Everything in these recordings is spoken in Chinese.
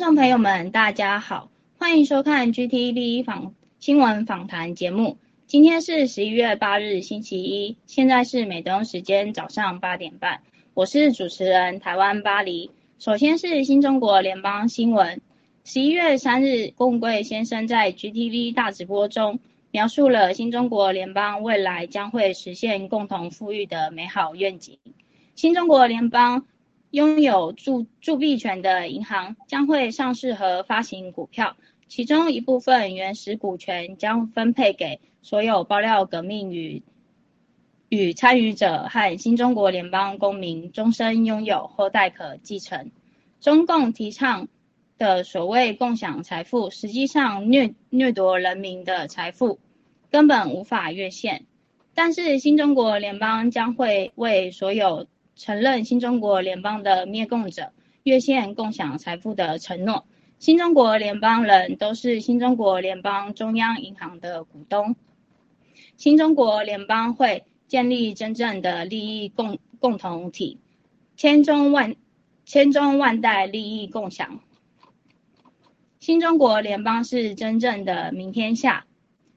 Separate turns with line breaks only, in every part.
众朋友们，大家好，欢迎收看 GTV 访新闻访谈节目。今天是十一月八日，星期一，现在是美东时间早上八点半。我是主持人台湾巴黎。首先是新中国联邦新闻。十一月三日，龚贵先生在 GTV 大直播中描述了新中国联邦未来将会实现共同富裕的美好愿景。新中国联邦拥有铸铸币权的银行将会上市和发行股票，其中一部分原始股权将分配给所有爆料革命与。与参与者和新中国联邦公民终身拥有，后代可继承。中共提倡的所谓共享财富，实际上掠掠夺人民的财富，根本无法越线。但是新中国联邦将会为所有承认新中国联邦的灭共者越线共享财富的承诺。新中国联邦人都是新中国联邦中央银行的股东。新中国联邦会。建立真正的利益共共同体，千中万千中万代利益共享。新中国联邦是真正的明天下。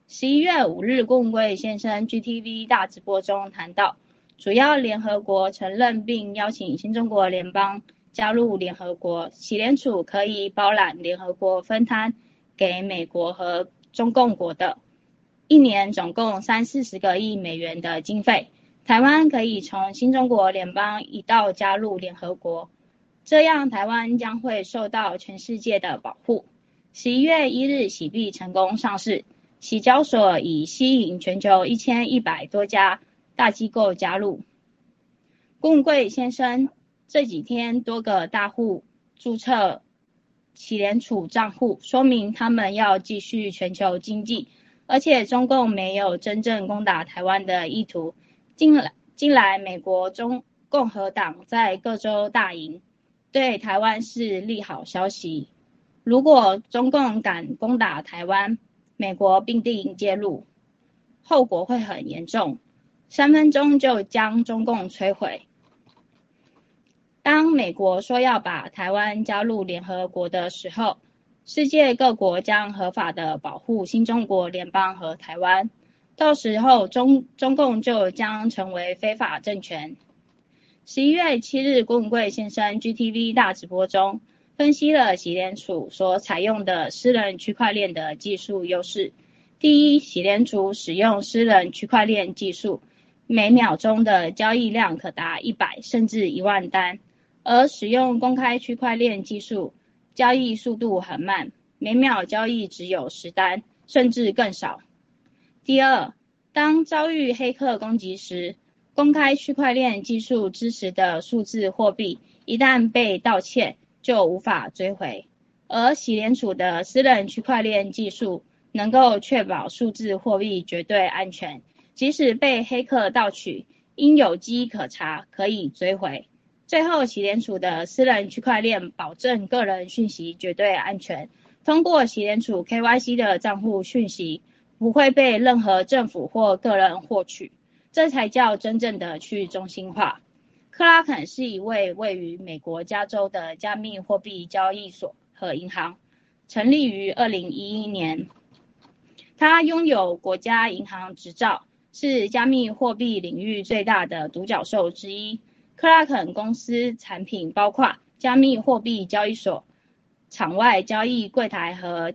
十一月五日，共贵先生 GTV 大直播中谈到，主要联合国承认并邀请新中国联邦加入联合国，喜联储可以包揽联合国分摊给美国和中共国的。一年总共三四十个亿美元的经费，台湾可以从新中国联邦一道加入联合国，这样台湾将会受到全世界的保护。十一月一日，喜币成功上市，喜交所已吸引全球一千一百多家大机构加入。共贵先生这几天多个大户注册企联储账户，说明他们要继续全球经济。而且中共没有真正攻打台湾的意图。近来，近来美国中共和党在各州大赢，对台湾是利好消息。如果中共敢攻打台湾，美国必定介入，后果会很严重，三分钟就将中共摧毁。当美国说要把台湾加入联合国的时候，世界各国将合法的保护新中国联邦和台湾，到时候中中共就将成为非法政权。十一月七日，郭文贵先生 GTV 大直播中分析了洗联储所采用的私人区块链的技术优势。第一，洗联储使用私人区块链技术，每秒钟的交易量可达一百甚至一万单，而使用公开区块链技术。交易速度很慢，每秒交易只有十单，甚至更少。第二，当遭遇黑客攻击时，公开区块链技术支持的数字货币一旦被盗窃，就无法追回。而喜联储的私人区块链技术能够确保数字货币绝对安全，即使被黑客盗取，应有机可查，可以追回。最后，喜联储的私人区块链保证个人讯息绝对安全。通过喜联储 KYC 的账户讯息不会被任何政府或个人获取，这才叫真正的去中心化。克拉肯是一位位于美国加州的加密货币交易所和银行，成立于2011年。他拥有国家银行执照，是加密货币领域最大的独角兽之一。克拉肯公司产品包括加密货币交易所、场外交易柜台和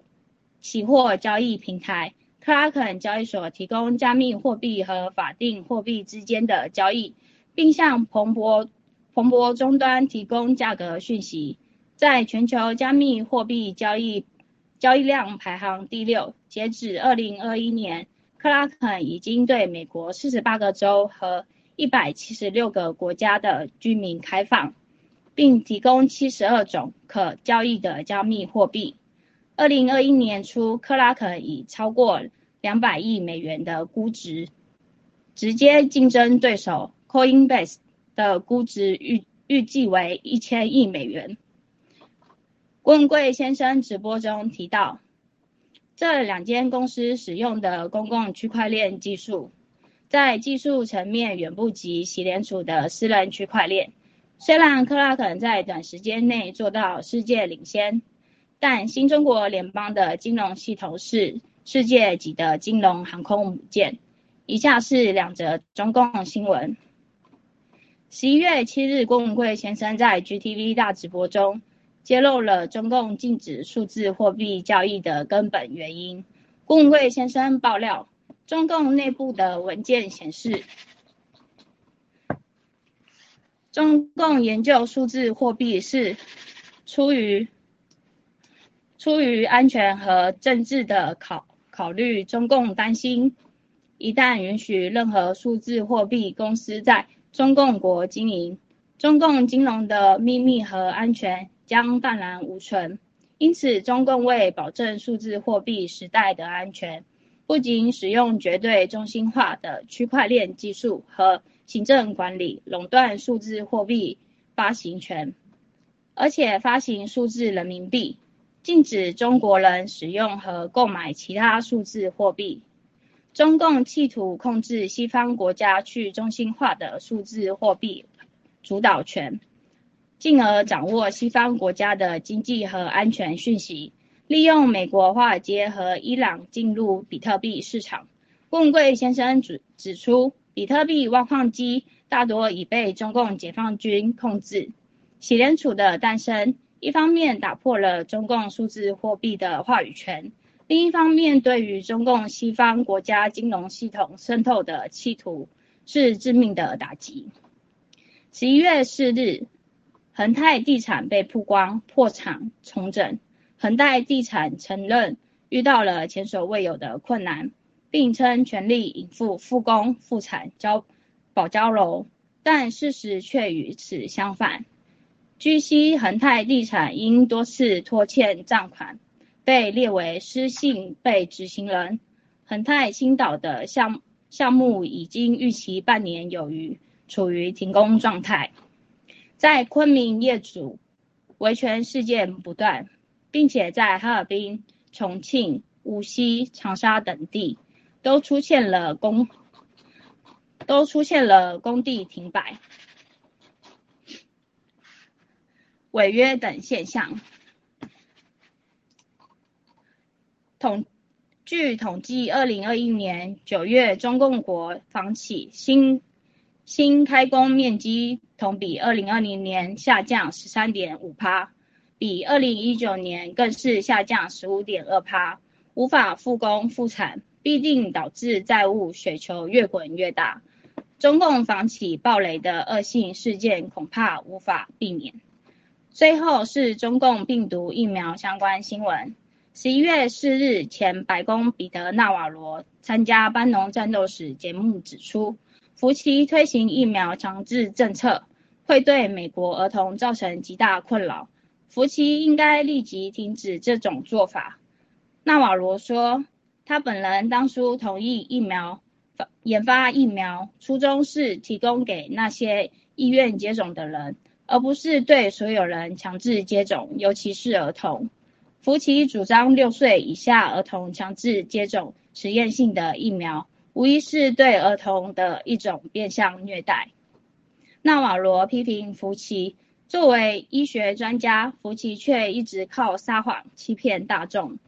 期货交易平台。克拉肯交易所提供加密货币和法定货币之间的交易，并向彭博彭博终端提供价格讯息。在全球加密货币交易交易量排行第六。截止二零二一年，克拉肯已经对美国四十八个州和一百七十六个国家的居民开放，并提供七十二种可交易的加密货币。二零二一年初，克拉肯以超过两百亿美元的估值，直接竞争对手 Coinbase 的估值预预计为一千亿美元。郭文贵先生直播中提到，这两间公司使用的公共区块链技术。在技术层面远不及喜联储的私人区块链。虽然克拉肯在短时间内做到世界领先，但新中国联邦的金融系统是世界级的金融航空母舰。以下是两则中共新闻。十一月七日，郭文贵先生在 GTV 大直播中揭露了中共禁止数字货币交易的根本原因。郭文贵先生爆料，中共内部的文件显示，中共研究数字货币是出于。出于安全和政治的考考虑，中共担心，一旦允许任何数字货币公司在中共国经营，中共金融的秘密和安全将荡然无存。因此，中共为保证数字货币时代的安全，不仅使用绝对中心化的区块链技术和行政管理垄断数字货币发行权，而且发行数字人民币。禁止中国人使用和购买其他数字货币。中共企图控制西方国家去中心化的数字货币主导权，进而掌握西方国家的经济和安全讯息，利用美国华尔街和伊朗进入比特币市场。问贵先生指指出，比特币挖矿机大多已被中共解放军控制。洗联储的诞生。一方面打破了中共数字货币的话语权，另一方面对于中共西方国家金融系统渗透的企图是致命的打击。十一月四日，恒泰地产被曝光破产重整，恒泰地产承认遇到了前所未有的困难，并称全力以赴复工复产交保交楼，但事实却与此相反。据悉，恒泰地产因多次拖欠账款，被列为失信被执行人。恒泰青岛的项项目已经逾期半年有余，处于停工状态。在昆明，业主维权事件不断，并且在哈尔滨、重庆、无锡、长沙等地都出现了工都出现了工地停摆。违约等现象。统据统计，二零二一年九月，中共国房企新新开工面积同比二零二零年下降十三点五趴，比二零一九年更是下降十五点二趴。无法复工复产，必定导致债务雪球越滚越大。中共房企暴雷的恶性事件恐怕无法避免。最后是中共病毒疫苗相关新闻。十一月四日，前白宫彼得纳瓦罗参加班农战斗史节目指出，福奇推行疫苗强制政策会对美国儿童造成极大困扰，福奇应该立即停止这种做法。纳瓦罗说，他本人当初同意疫苗研发疫苗，初衷是提供给那些意愿接种的人。而不是对所有人强制接种，尤其是儿童。福奇主张六岁以下儿童强制接种实验性的疫苗，无疑是对儿童的一种变相虐待。纳瓦罗批评福奇，作为医学专家，福奇却一直靠撒谎欺骗大众。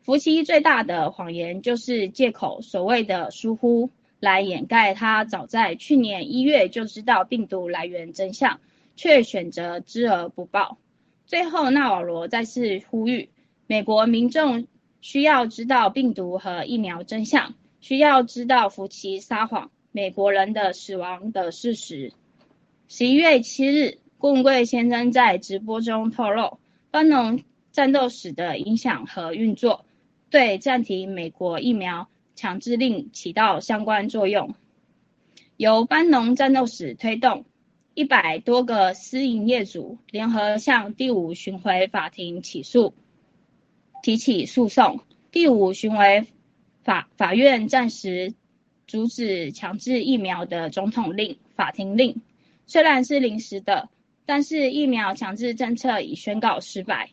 福奇最大的谎言就是借口所谓的疏忽，来掩盖他早在去年一月就知道病毒来源真相。却选择知而不报。最后，纳瓦罗再次呼吁美国民众需要知道病毒和疫苗真相，需要知道福奇撒谎、美国人的死亡的事实。十一月七日，贡贵先生在直播中透露，班农战斗史的影响和运作，对暂停美国疫苗强制令起到相关作用。由班农战斗史推动。一百多个私营业主联合向第五巡回法庭起诉，提起诉讼。第五巡回法法院暂时阻止强制疫苗的总统令法庭令，虽然是临时的，但是疫苗强制政策已宣告失败。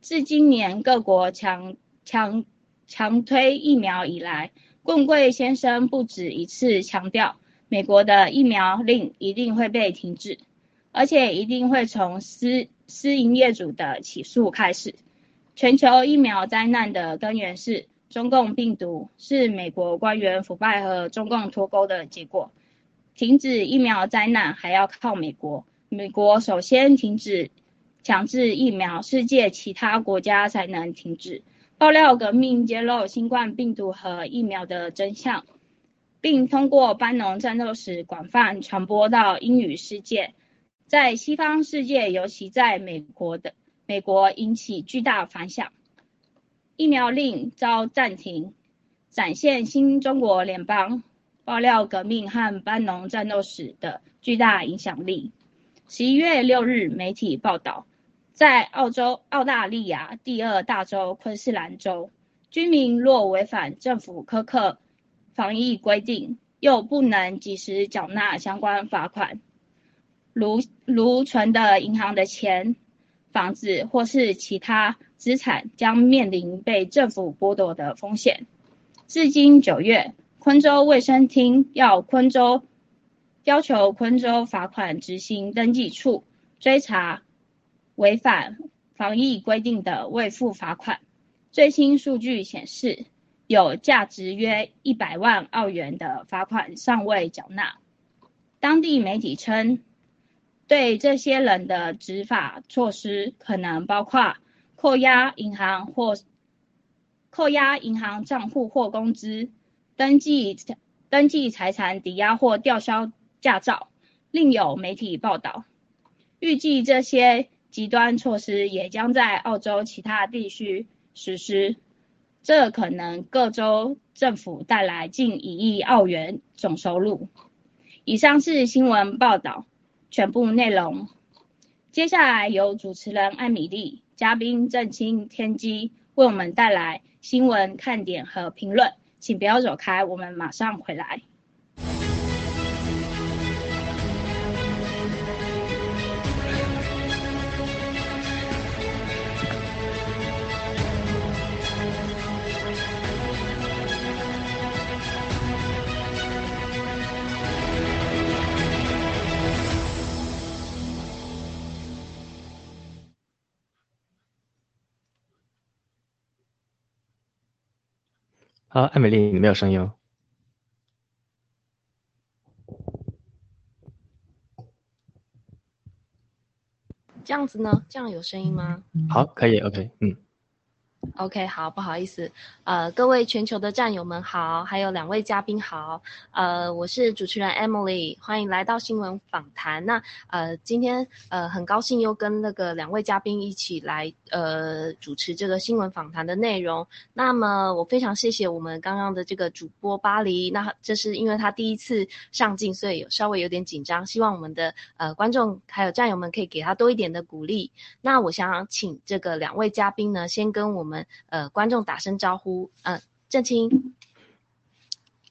自今年各国强强强推疫苗以来，棍贵先生不止一次强调。美国的疫苗令一定会被停止，而且一定会从私私营业主的起诉开始。全球疫苗灾难的根源是中共病毒，是美国官员腐败和中共脱钩的结果。停止疫苗灾难还要靠美国，美国首先停止强制疫苗，世界其他国家才能停止。爆料革命揭露新冠病毒和疫苗的真相，并通过班农战斗史广泛传播到英语世界，在西方世界，尤其在美国的美国引起巨大反响。疫苗令遭暂停，展现新中国联邦。爆料革命和班农战斗史的巨大影响力。十一月六日，媒体报道，在澳洲澳大利亚第二大州昆士兰州，居民若违反政府苛刻防疫规定，又不能及时缴纳相关罚款，如如存的银行的钱、房子或是其他资产，将面临被政府剥夺的风险。至今九月。昆州卫生厅要昆州要求昆州罚款执行登记处追查违反防疫规定的未付罚款。最新数据显示，有价值约一百万澳元的罚款尚未缴纳。当地媒体称，对这些人的执法措施可能包括扣押银行或扣押银行账户或工资。登记登记财产抵押或吊销驾照。另有媒体报道，预计这些极端措施也将在澳洲其他地区实施，这可能各州政府带来近一亿澳元总收入。以上是新闻报道全部内容。接下来由主持人艾米丽、嘉宾郑清、天机为我们带来新闻看点和评论。请不要走开，我们马上回来。
好，艾美丽，你没有声音哦。
这样子呢？这样有声音吗？
好，可以，OK，嗯。
OK，好，不好意思，呃，各位全球的战友们好，还有两位嘉宾好，呃，我是主持人 Emily，欢迎来到新闻访谈。那呃，今天呃很高兴又跟那个两位嘉宾一起来呃主持这个新闻访谈的内容。那么我非常谢谢我们刚刚的这个主播巴黎，那这是因为他第一次上镜，所以有稍微有点紧张，希望我们的呃观众还有战友们可以给他多一点的鼓励。那我想请这个两位嘉宾呢，先跟我们。呃，观众打声招呼，嗯，郑清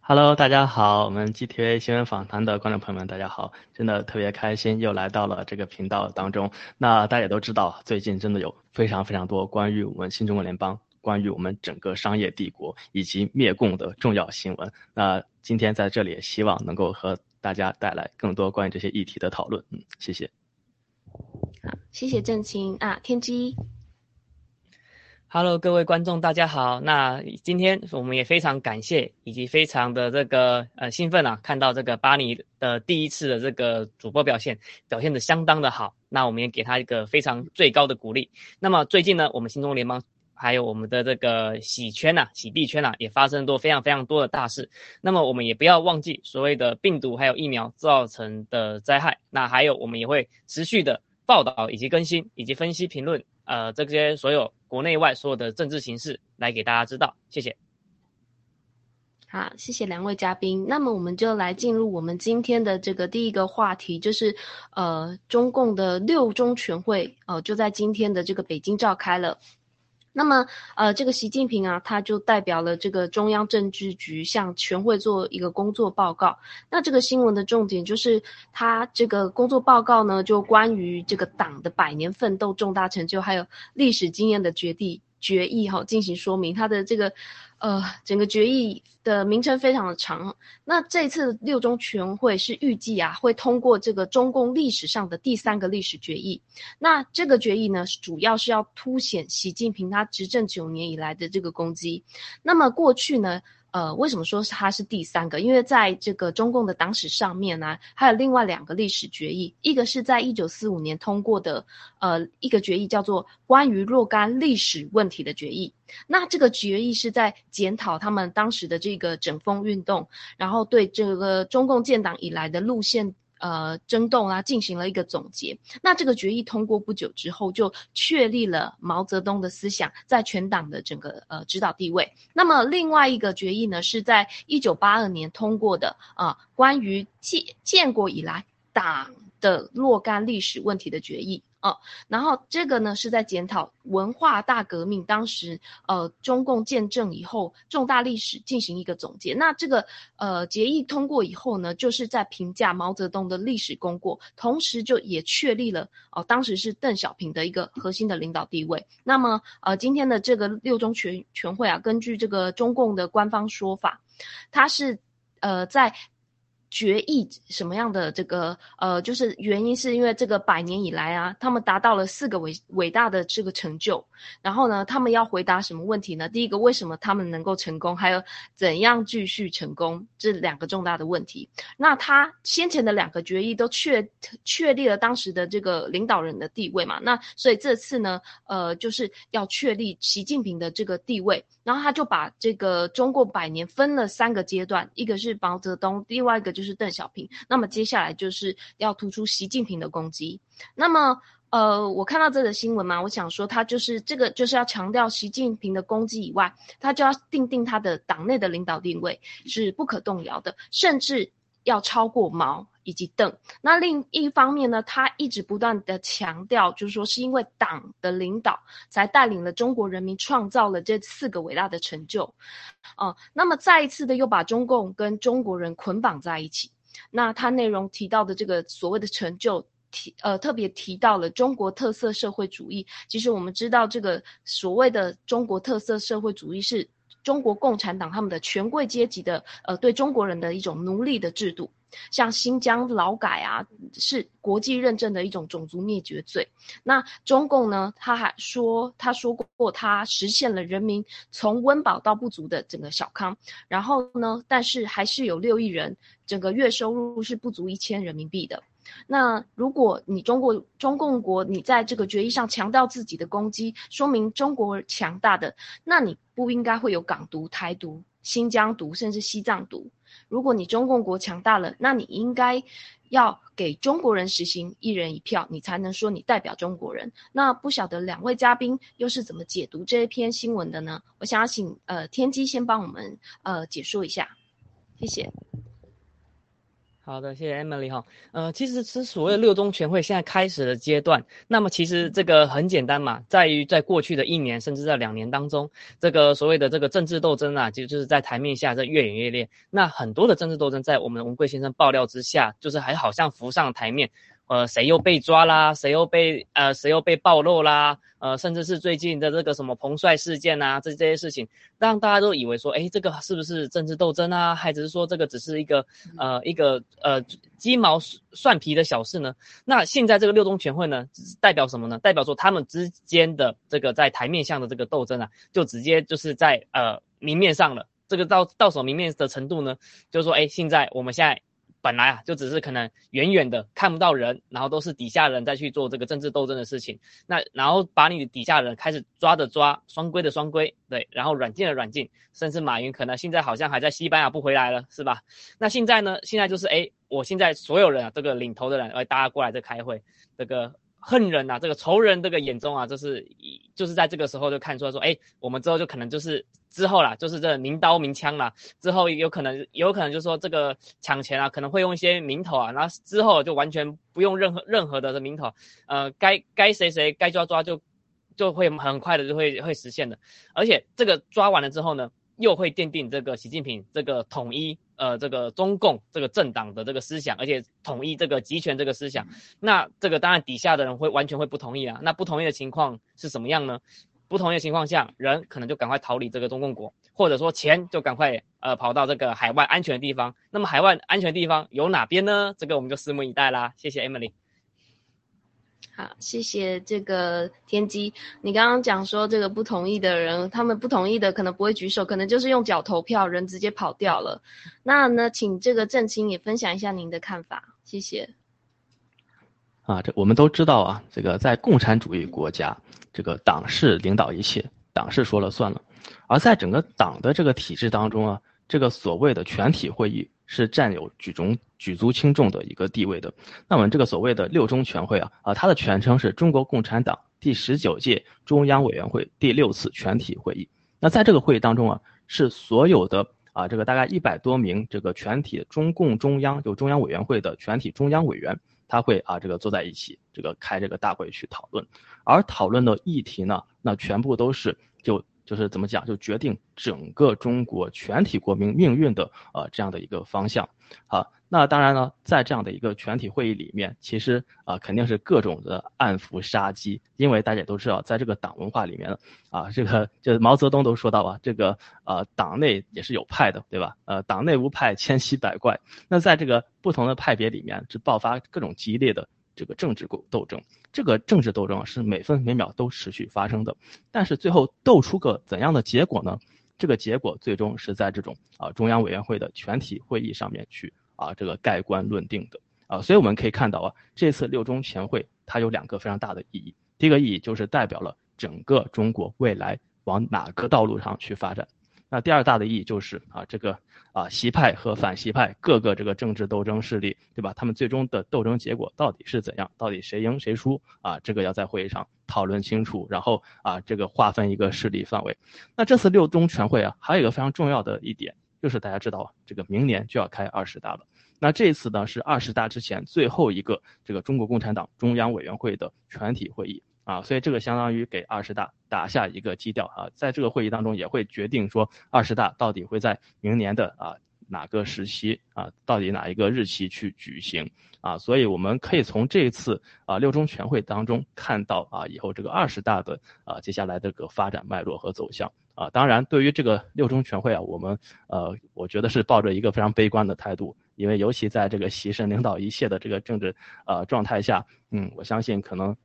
，Hello，大家好，我们 GTA 新闻访谈的观众朋友们，大家好，真的特别开心又来到了这个频道当中。那大家都知道，最近真的有非常非常多关于我们新中国联邦、关于我们整个商业帝国以及灭共的重要新闻。那今天在这里，希望能够和大家带来更多关于这些议题的讨论。嗯，谢谢。
好，谢谢郑清啊，天机。
Hello，各位观众，大家好。那今天我们也非常感谢，以及非常的这个呃兴奋啊，看到这个巴尼的第一次的这个主播表现，表现的相当的好。那我们也给他一个非常最高的鼓励。那么最近呢，我们新中联邦还有我们的这个洗圈呐、洗币圈呐，也发生多非常非常多的大事。那么我们也不要忘记所谓的病毒还有疫苗造成的灾害。那还有我们也会持续的报道以及更新以及分析评论。呃，这些所有国内外所有的政治形势来给大家知道，谢谢。
好，谢谢两位嘉宾。那么我们就来进入我们今天的这个第一个话题，就是呃，中共的六中全会哦，就在今天的这个北京召开了。那么，呃，这个习近平啊，他就代表了这个中央政治局向全会做一个工作报告。那这个新闻的重点就是他这个工作报告呢，就关于这个党的百年奋斗重大成就，还有历史经验的决定。决议哈进行说明，他的这个呃整个决议的名称非常的长。那这次六中全会是预计啊会通过这个中共历史上的第三个历史决议。那这个决议呢，主要是要凸显习近平他执政九年以来的这个功绩。那么过去呢？呃，为什么说是它是第三个？因为在这个中共的党史上面呢，还有另外两个历史决议，一个是在一九四五年通过的，呃，一个决议叫做关于若干历史问题的决议。那这个决议是在检讨他们当时的这个整风运动，然后对这个中共建党以来的路线。呃，争斗啊，进行了一个总结。那这个决议通过不久之后，就确立了毛泽东的思想在全党的整个呃指导地位。那么另外一个决议呢，是在一九八二年通过的啊，关于建建国以来党的若干历史问题的决议。哦，然后这个呢是在检讨文化大革命当时，呃，中共建政以后重大历史进行一个总结。那这个呃决议通过以后呢，就是在评价毛泽东的历史功过，同时就也确立了哦，当时是邓小平的一个核心的领导地位。那么呃，今天的这个六中全全会啊，根据这个中共的官方说法，它是呃在。决议什么样的这个呃，就是原因是因为这个百年以来啊，他们达到了四个伟伟大的这个成就。然后呢，他们要回答什么问题呢？第一个，为什么他们能够成功？还有怎样继续成功？这两个重大的问题。那他先前的两个决议都确确立了当时的这个领导人的地位嘛？那所以这次呢，呃，就是要确立习近平的这个地位。然后他就把这个中国百年分了三个阶段，一个是毛泽东，另外一个就是邓小平。那么接下来就是要突出习近平的攻击。那么，呃，我看到这个新闻嘛，我想说他就是这个就是要强调习近平的攻击以外，他就要定定他的党内的领导地位是不可动摇的，甚至要超过毛。以及邓，那另一方面呢，他一直不断的强调，就是说是因为党的领导才带领了中国人民创造了这四个伟大的成就，哦，那么再一次的又把中共跟中国人捆绑在一起。那他内容提到的这个所谓的成就，提呃特别提到了中国特色社会主义。其实我们知道，这个所谓的中国特色社会主义是中国共产党他们的权贵阶级的呃对中国人的一种奴隶的制度。像新疆劳改啊，是国际认证的一种种族灭绝罪。那中共呢？他还说，他说过，他实现了人民从温饱到不足的整个小康。然后呢？但是还是有六亿人，整个月收入是不足一千人民币的。那如果你中国中共国你在这个决议上强调自己的攻击，说明中国强大的，那你不应该会有港独、台独、新疆独，甚至西藏独。如果你中共国强大了，那你应该要给中国人实行一人一票，你才能说你代表中国人。那不晓得两位嘉宾又是怎么解读这一篇新闻的呢？我想要请呃天机先帮我们呃解说一下，谢谢。
好的，谢谢 Emily 哈。呃，其实是所谓六中全会现在开始的阶段。那么其实这个很简单嘛，在于在过去的一年甚至在两年当中，这个所谓的这个政治斗争啊，就就是在台面下在越演越烈。那很多的政治斗争在我们文贵先生爆料之下，就是还好像浮上台面。呃，谁又被抓啦？谁又被呃，谁又被暴露啦？呃，甚至是最近的这个什么彭帅事件啊，这这些事情，让大家都以为说，哎，这个是不是政治斗争啊？还只是说这个只是一个呃一个呃鸡毛蒜皮的小事呢？那现在这个六中全会呢，代表什么呢？代表说他们之间的这个在台面上的这个斗争啊，就直接就是在呃明面上了。这个到到手明面的程度呢，就是说，哎，现在我们现在。本来啊，就只是可能远远的看不到人，然后都是底下人在去做这个政治斗争的事情。那然后把你底下人开始抓的抓，双规的双规，对，然后软禁的软禁，甚至马云可能现在好像还在西班牙不回来了，是吧？那现在呢？现在就是哎，我现在所有人啊，这个领头的人，哎，大家过来这开会，这个。恨人呐，这个仇人这个眼中啊，就是就是在这个时候就看出来说，哎，我们之后就可能就是之后啦，就是这明刀明枪啦，之后有可能有可能就是说这个抢钱啊，可能会用一些名头啊，然后之后就完全不用任何任何的名头，呃，该该谁谁该抓抓就就会很快的就会会实现的，而且这个抓完了之后呢。又会奠定这个习近平这个统一呃这个中共这个政党的这个思想，而且统一这个集权这个思想，那这个当然底下的人会完全会不同意啊。那不同意的情况是什么样呢？不同意的情况下，人可能就赶快逃离这个中共国，或者说钱就赶快呃跑到这个海外安全的地方。那么海外安全地方有哪边呢？这个我们就拭目以待啦。谢谢 Emily。
好，谢谢这个天机。你刚刚讲说这个不同意的人，他们不同意的可能不会举手，可能就是用脚投票，人直接跑掉了。那呢，请这个郑清也分享一下您的看法，谢谢。
啊，这我们都知道啊，这个在共产主义国家，这个党是领导一切，党是说了算了。而在整个党的这个体制当中啊，这个所谓的全体会议。是占有举重举足轻重的一个地位的。那么这个所谓的六中全会啊啊，它的全称是中国共产党第十九届中央委员会第六次全体会议。那在这个会议当中啊，是所有的啊这个大概一百多名这个全体中共中央就中央委员会的全体中央委员，他会啊这个坐在一起，这个开这个大会去讨论。而讨论的议题呢，那全部都是就。就是怎么讲，就决定整个中国全体国民命运的呃这样的一个方向。啊，那当然呢，在这样的一个全体会议里面，其实啊肯定是各种的暗伏杀机，因为大家都知道，在这个党文化里面啊，这个就毛泽东都说到啊，这个呃党内也是有派的，对吧？呃，党内无派，千奇百怪。那在这个不同的派别里面，是爆发各种激烈的这个政治斗斗争。这个政治斗争是每分每秒都持续发生的，但是最后斗出个怎样的结果呢？这个结果最终是在这种啊中央委员会的全体会议上面去啊这个盖棺论定的啊，所以我们可以看到啊，这次六中全会它有两个非常大的意义，第一个意义就是代表了整个中国未来往哪个道路上去发展。那第二大的意义就是啊，这个啊，习派和反习派各个这个政治斗争势力，对吧？他们最终的斗争结果到底是怎样？到底谁赢谁输啊？这个要在会议上讨论清楚，然后啊，这个划分一个势力范围。那这次六中全会啊，还有一个非常重要的一点，就是大家知道，这个明年就要开二十大了。那这次呢，是二十大之前最后一个这个中国共产党中央委员会的全体会议。啊，所以这个相当于给二十大打下一个基调啊，在这个会议当中也会决定说二十大到底会在明年的啊哪个时期啊，到底哪一个日期去举行啊，所以我们可以从这次啊六中全会当中看到啊以后这个二十大的啊接下来这个发展脉络和走向啊，当然对于这个六中全会啊，我们呃我觉得是抱着一个非常悲观的态度，因为尤其在这个习神领导一切的这个政治呃状态下，嗯，我相信可能。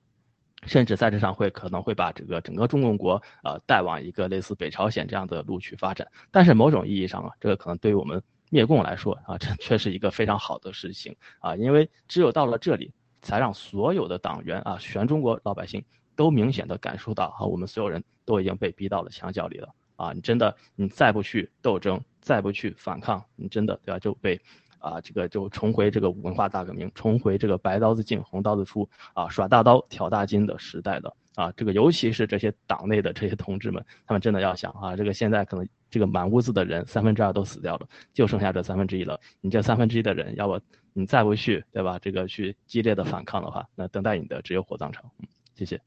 甚至在这场会可能会把这个整个中共国呃带往一个类似北朝鲜这样的路去发展，但是某种意义上啊，这个可能对于我们灭共来说啊，这却是一个非常好的事情啊，因为只有到了这里，才让所有的党员啊，全中国老百姓都明显的感受到啊，我们所有人都已经被逼到了墙角里了啊，你真的你再不去斗争，再不去反抗，你真的对吧就被。啊，这个就重回这个文化大革命，重回这个白刀子进红刀子出啊，耍大刀挑大筋的时代的啊，这个尤其是这些党内的这些同志们，他们真的要想啊，这个现在可能这个满屋子的人三分之二都死掉了，就剩下这三分之一了。你这三分之一的人，要不你再不去，对吧？这个去激烈的反抗的话，那等待你的只有火葬场。谢谢。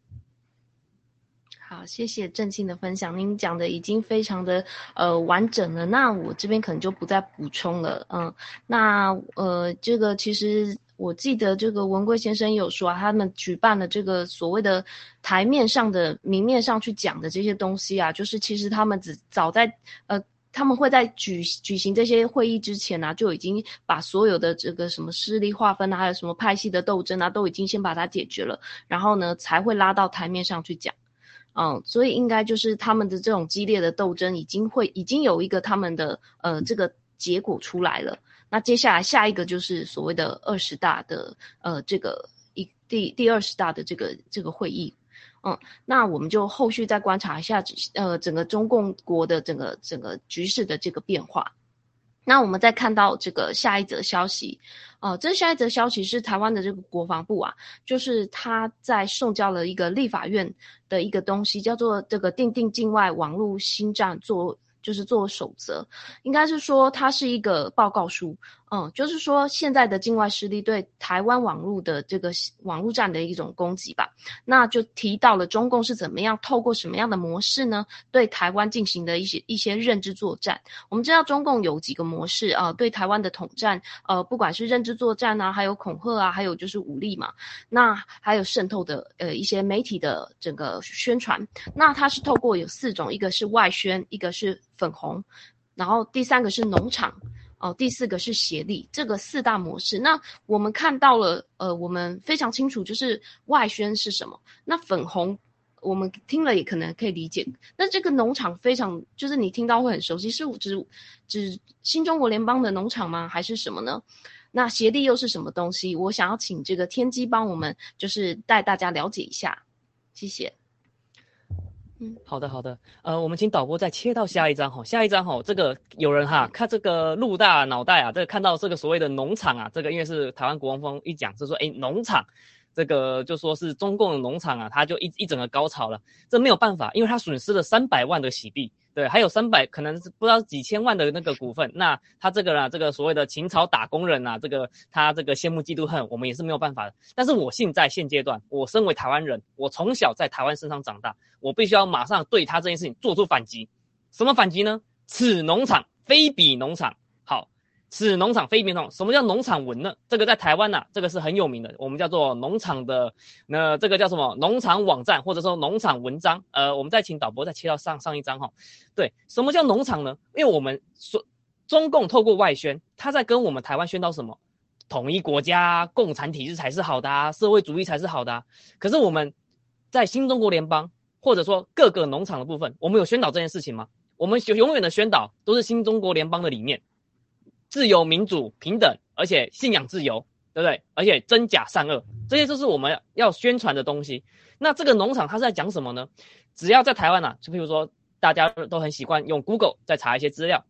好，谢谢郑庆的分享，您讲的已经非常的呃完整了，那我这边可能就不再补充了，嗯，那呃这个其实我记得这个文贵先生有说啊，他们举办了这个所谓的台面上的明面上去讲的这些东西啊，就是其实他们只早在呃他们会在举举行这些会议之前啊，就已经把所有的这个什么势力划分啊，还有什么派系的斗争啊，都已经先把它解决了，然后呢才会拉到台面上去讲。嗯，所以应该就是他们的这种激烈的斗争已经会已经有一个他们的呃这个结果出来了。那接下来下一个就是所谓的二十大的呃这个一第第二十大的这个这个会议。嗯，那我们就后续再观察一下呃整个中共国的整个整个局势的这个变化。那我们再看到这个下一则消息，呃，这下一则消息是台湾的这个国防部啊，就是他在送交了一个立法院的一个东西，叫做这个定定境外网络新站做，就是做守则，应该是说它是一个报告书，嗯，就是说现在的境外势力对台湾网络的这个网络战的一种攻击吧，那就提到了中共是怎么样透过什么样的模式呢，对台湾进行的一些一些认知作战。我们知道中共有几个模式啊，对台湾的统战，呃，不管是认知作战啊，还有恐吓啊，还有就是武力嘛，那还有渗透的呃一些媒体的整个宣传，那它是透过有四种，一个是外宣，一个是粉红，然后第三个是农场。哦，第四个是协力，这个四大模式。那我们看到了，呃，我们非常清楚，就是外宣是什么。那粉红，我们听了也可能可以理解。那这个农场非常，就是你听到会很熟悉，是指指新中国联邦的农场吗？还是什么呢？那协力又是什么东西？我想要请这个天机帮我们，就是带大家了解一下。谢谢。
嗯，好的好的，呃，我们请导播再切到下一张哈，下一张哈，这个有人哈看这个陆大脑袋啊，这个看到这个所谓的农场啊，这个因为是台湾国王风一讲是说，哎，农场，这个就说是中共的农场啊，他就一一整个高潮了，这没有办法，因为他损失了三百万的洗币。对，还有三百，可能是不知道几千万的那个股份。那他这个呢，这个所谓的秦朝打工人呐，这个他这个羡慕嫉妒恨，我们也是没有办法的。但是我现在现阶段，我身为台湾人，我从小在台湾身上长大，我必须要马上对他这件事情做出反击。什么反击呢？此农场非彼农场。此农场非农场，什么叫农场文呢？这个在台湾呐，这个是很有名的，我们叫做农场的，那这个叫什么？农场网站或者说农场文章。呃，我们再请导播再切到上上一张哈。对，什么叫农场呢？因为我们说中共透过外宣，他在跟我们台湾宣导什么？统一国家，共产体制才是好的啊，社会主义才是好的啊。可是我们在新中国联邦或者说各个农场的部分，我们有宣导这件事情吗？我们就永远的宣导都是新中国联邦的理念。自由、民主、平等，而且信仰自由，对不对？而且真假善恶，这些都是我们要宣传的东西。那这个农场它是在讲什么呢？只要在台湾啊，就比如说大家都很习惯用 Google 在查一些资料。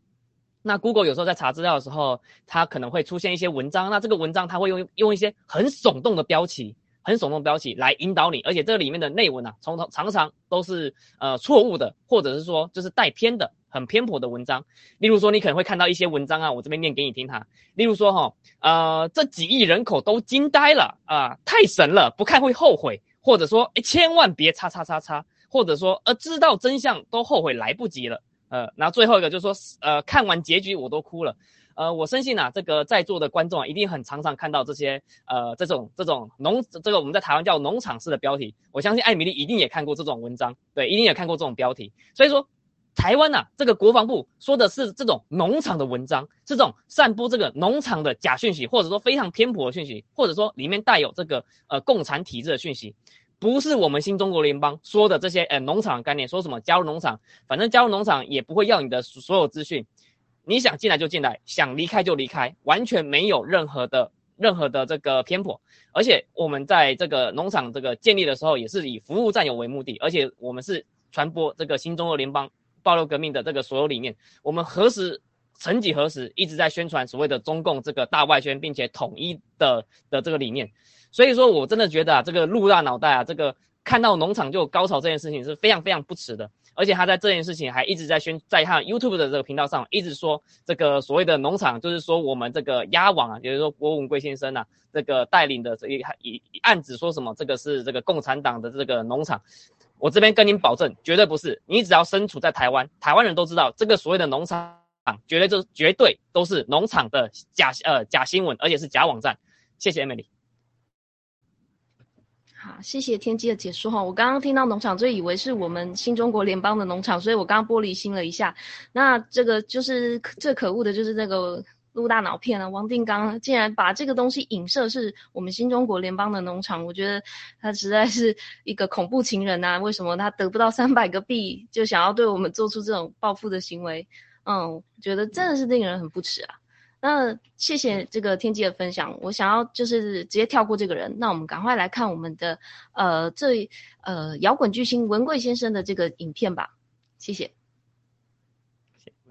那 Google 有时候在查资料的时候，它可能会出现一些文章。那这个文章它会用用一些很耸动的标题，很耸动标题来引导你，而且这里面的内文啊，从头常常都是呃错误的，或者是说就是带偏的。很偏颇的文章，例如说，你可能会看到一些文章啊，我这边念给你听哈。例如说哈，呃，这几亿人口都惊呆了啊，太神了，不看会后悔，或者说，哎，千万别叉叉叉叉，或者说，呃，知道真相都后悔来不及了，呃，然后最后一个就是说，呃，看完结局我都哭了，呃，我深信啊，这个在座的观众啊，一定很常常看到这些，呃，这种这种农，这个我们在台湾叫农场式的标题，我相信艾米丽一定也看过这种文章，对，一定也看过这种标题，所以说。台湾呐，这个国防部说的是这种农场的文章，这种散播这个农场的假讯息，或者说非常偏颇的讯息，或者说里面带有这个呃共产体制的讯息，不是我们新中国联邦说的这些呃农场概念，说什么加入农场，反正加入农场也不会要你的所有资讯，你想进来就进来，想离开就离开，完全没有任何的任何的这个偏颇，而且我们在这个农场这个建立的时候，也是以服务战友为目的，而且我们是传播这个新中国联邦。暴露革命的这个所有理念，我们何时曾几何时一直在宣传所谓的中共这个大外宣，并且统一的的这个理念。所以说我真的觉得啊，这个陆大脑袋啊，这个看到农场就高潮这件事情是非常非常不耻的。而且他在这件事情还一直在宣，在他 YouTube 的这个频道上一直说这个所谓的农场，就是说我们这个鸭网啊，也就是说郭文贵先生啊，这个带领的这一一案子说什么这个是这个共产党的这个农场。我这边跟您保证，绝对不是。你只要身处在台湾，台湾人都知道，这个所谓的农场，绝对就绝对都是农场的假呃假新闻，而且是假网站。谢谢 Emily。
好，谢谢天机的解说哈。我刚刚听到农场，就以为是我们新中国联邦的农场，所以我刚刚玻璃心了一下。那这个就是最可恶的，就是这个。撸大脑片啊！王定刚竟然把这个东西影射是我们新中国联邦的农场，我觉得他实在是一个恐怖情人呐！为什么他得不到三百个币就想要对我们做出这种报复的行为？嗯，觉得真的是令人很不耻啊！那谢谢这个天机的分享，我想要就是直接跳过这个人，那我们赶快来看我们的呃这呃摇滚巨星文贵先生的这个影片吧，谢谢。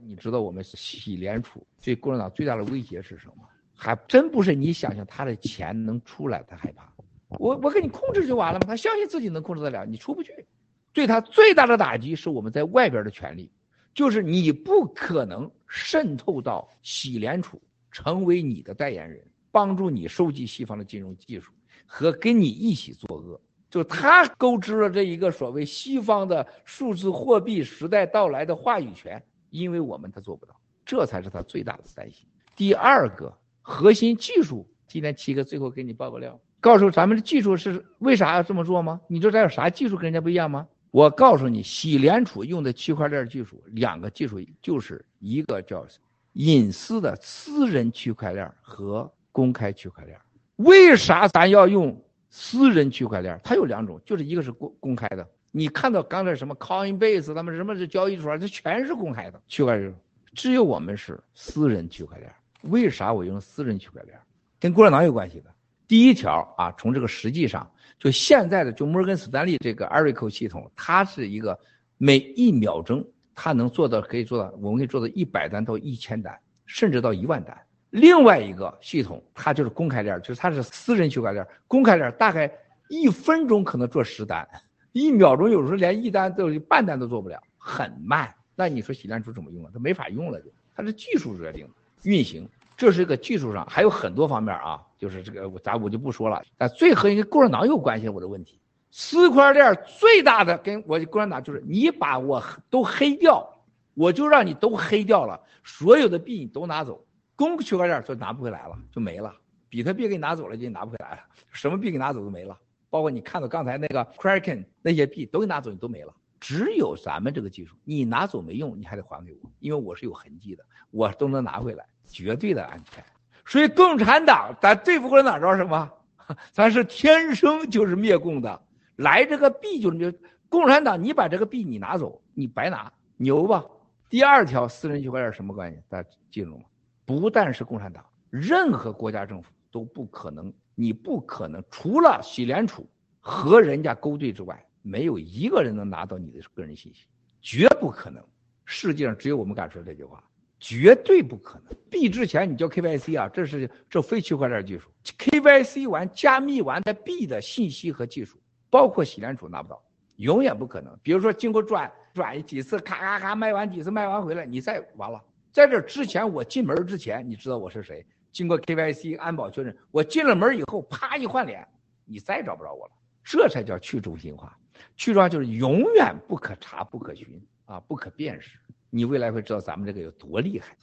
你知道我们洗联储对共产党最大的威胁是什么？还真不是你想想他的钱能出来，他害怕。我我给你控制就完了吗？他相信自己能控制得了，你出不去。对他最大的打击是我们在外边的权利，就是你不可能渗透到洗联储，成为你的代言人，帮助你收集西方的金融技术和跟你一起作恶。就他勾织了这一个所谓西方的数字货币时代到来的话语权，因为我们他做不到，这才是他最大的担心。第二个核心技术，今天七哥最后给你爆个料，告诉咱们的技术是为啥要这么做吗？你知道咱有啥技术跟人家不一样吗？我告诉你，洗联储用的区块链技术，两个技术就是一个叫隐私的私人区块链和公开区块链。为啥咱要用？私人区块链它有两种，就是一个是公公开的，你看到刚才什么 Coinbase 他们什么是交易所，这全是公开的区块链，只有我们是私人区块链。为啥我用私人区块链？跟共产党有关系的。第一条啊，从这个实际上，就现在的就摩根斯丹利这个 Oracle 系统，它是一个每一秒钟它能做到可以做到，我们可以做到一百单到一千单，甚至到一万单。另外一个系统，它就是公开链，就是它是私人区块链。公开链大概一分钟可能做十单，一秒钟有时候连一单都半单都做不了，很慢。那你说洗联储怎么用啊？它没法用了，就它是技术决定运行，这是一个技术上还有很多方面啊，就是这个我咱我就不说了。但最和跟共产党有关系我的问题，区块链最大的跟我共产党就是你把我都黑掉，我就让你都黑掉了，所有的币你都拿走。公区块链就拿不回来了，就没了。比特币给你拿走了，就拿不回来了。什么币给你拿走都没了，包括你看到刚才那个 Kraken 那些币都给拿走，你都没了。只有咱们这个技术，你拿走没用，你还得还给我，因为我是有痕迹的，我都能拿回来，绝对的安全。所以共产党咱对付共产党知道什么？咱是天生就是灭共的，来这个币就是灭。共产党，你把这个币你拿走，你白拿，牛吧？第二条私人区块链什么关系？大家记住吗？不但是共产党，任何国家政府都不可能，你不可能除了洗联储和人家勾兑之外，没有一个人能拿到你的个人信息，绝不可能。世界上只有我们敢说这句话，绝对不可能。币之前你叫 KYC 啊，这是这非区块链技术，KYC 完加密完的币的信息和技术，包括洗联储拿不到，永远不可能。比如说经过转转几次，咔咔咔卖完几次卖完回来，你再完了。在这之前，我进门之前，你知道我是谁？经过 KYC 安保确认，我进了门以后，啪一换脸，你再找不着我了。这才叫去中心化。去中心化就是永远不可查、不可寻啊，不可辨识。你未来会知道咱们这个有多厉害。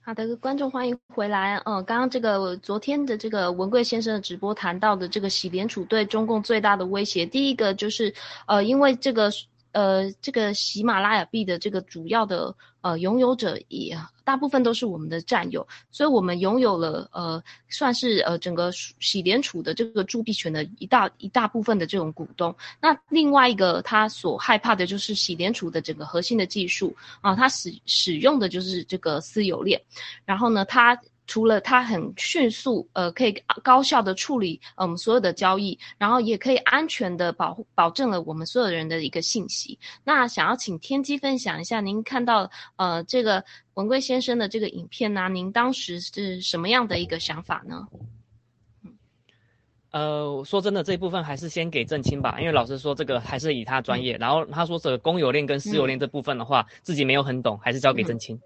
好的，观众欢迎回来。嗯，刚刚这个昨天的这个文贵先生的直播谈到的这个洗联储对中共最大的威胁，第一个就是，呃，因为这个。呃，这个喜马拉雅币的这个主要的呃拥有者也大部分都是我们的战友，所以我们拥有了呃算是呃整个喜联储的这个铸币权的一大一大部分的这种股东。那另外一个他所害怕的就是喜联储的整个核心的技术啊，他使使用的就是这个私有链，然后呢，他。除了它很迅速，呃，可以高效的处理我们所有的交易，然后也可以安全的保护保证了我们所有人的一个信息。那想要请天机分享一下，您看到呃这个文贵先生的这个影片呢，您当时是什么样的一个想法呢？
呃，说真的，这一部分还是先给郑清吧，因为老师说这个还是以他专业，然后他说这个公有链跟私有链这部分的话，自己没有很懂，还是交给郑清。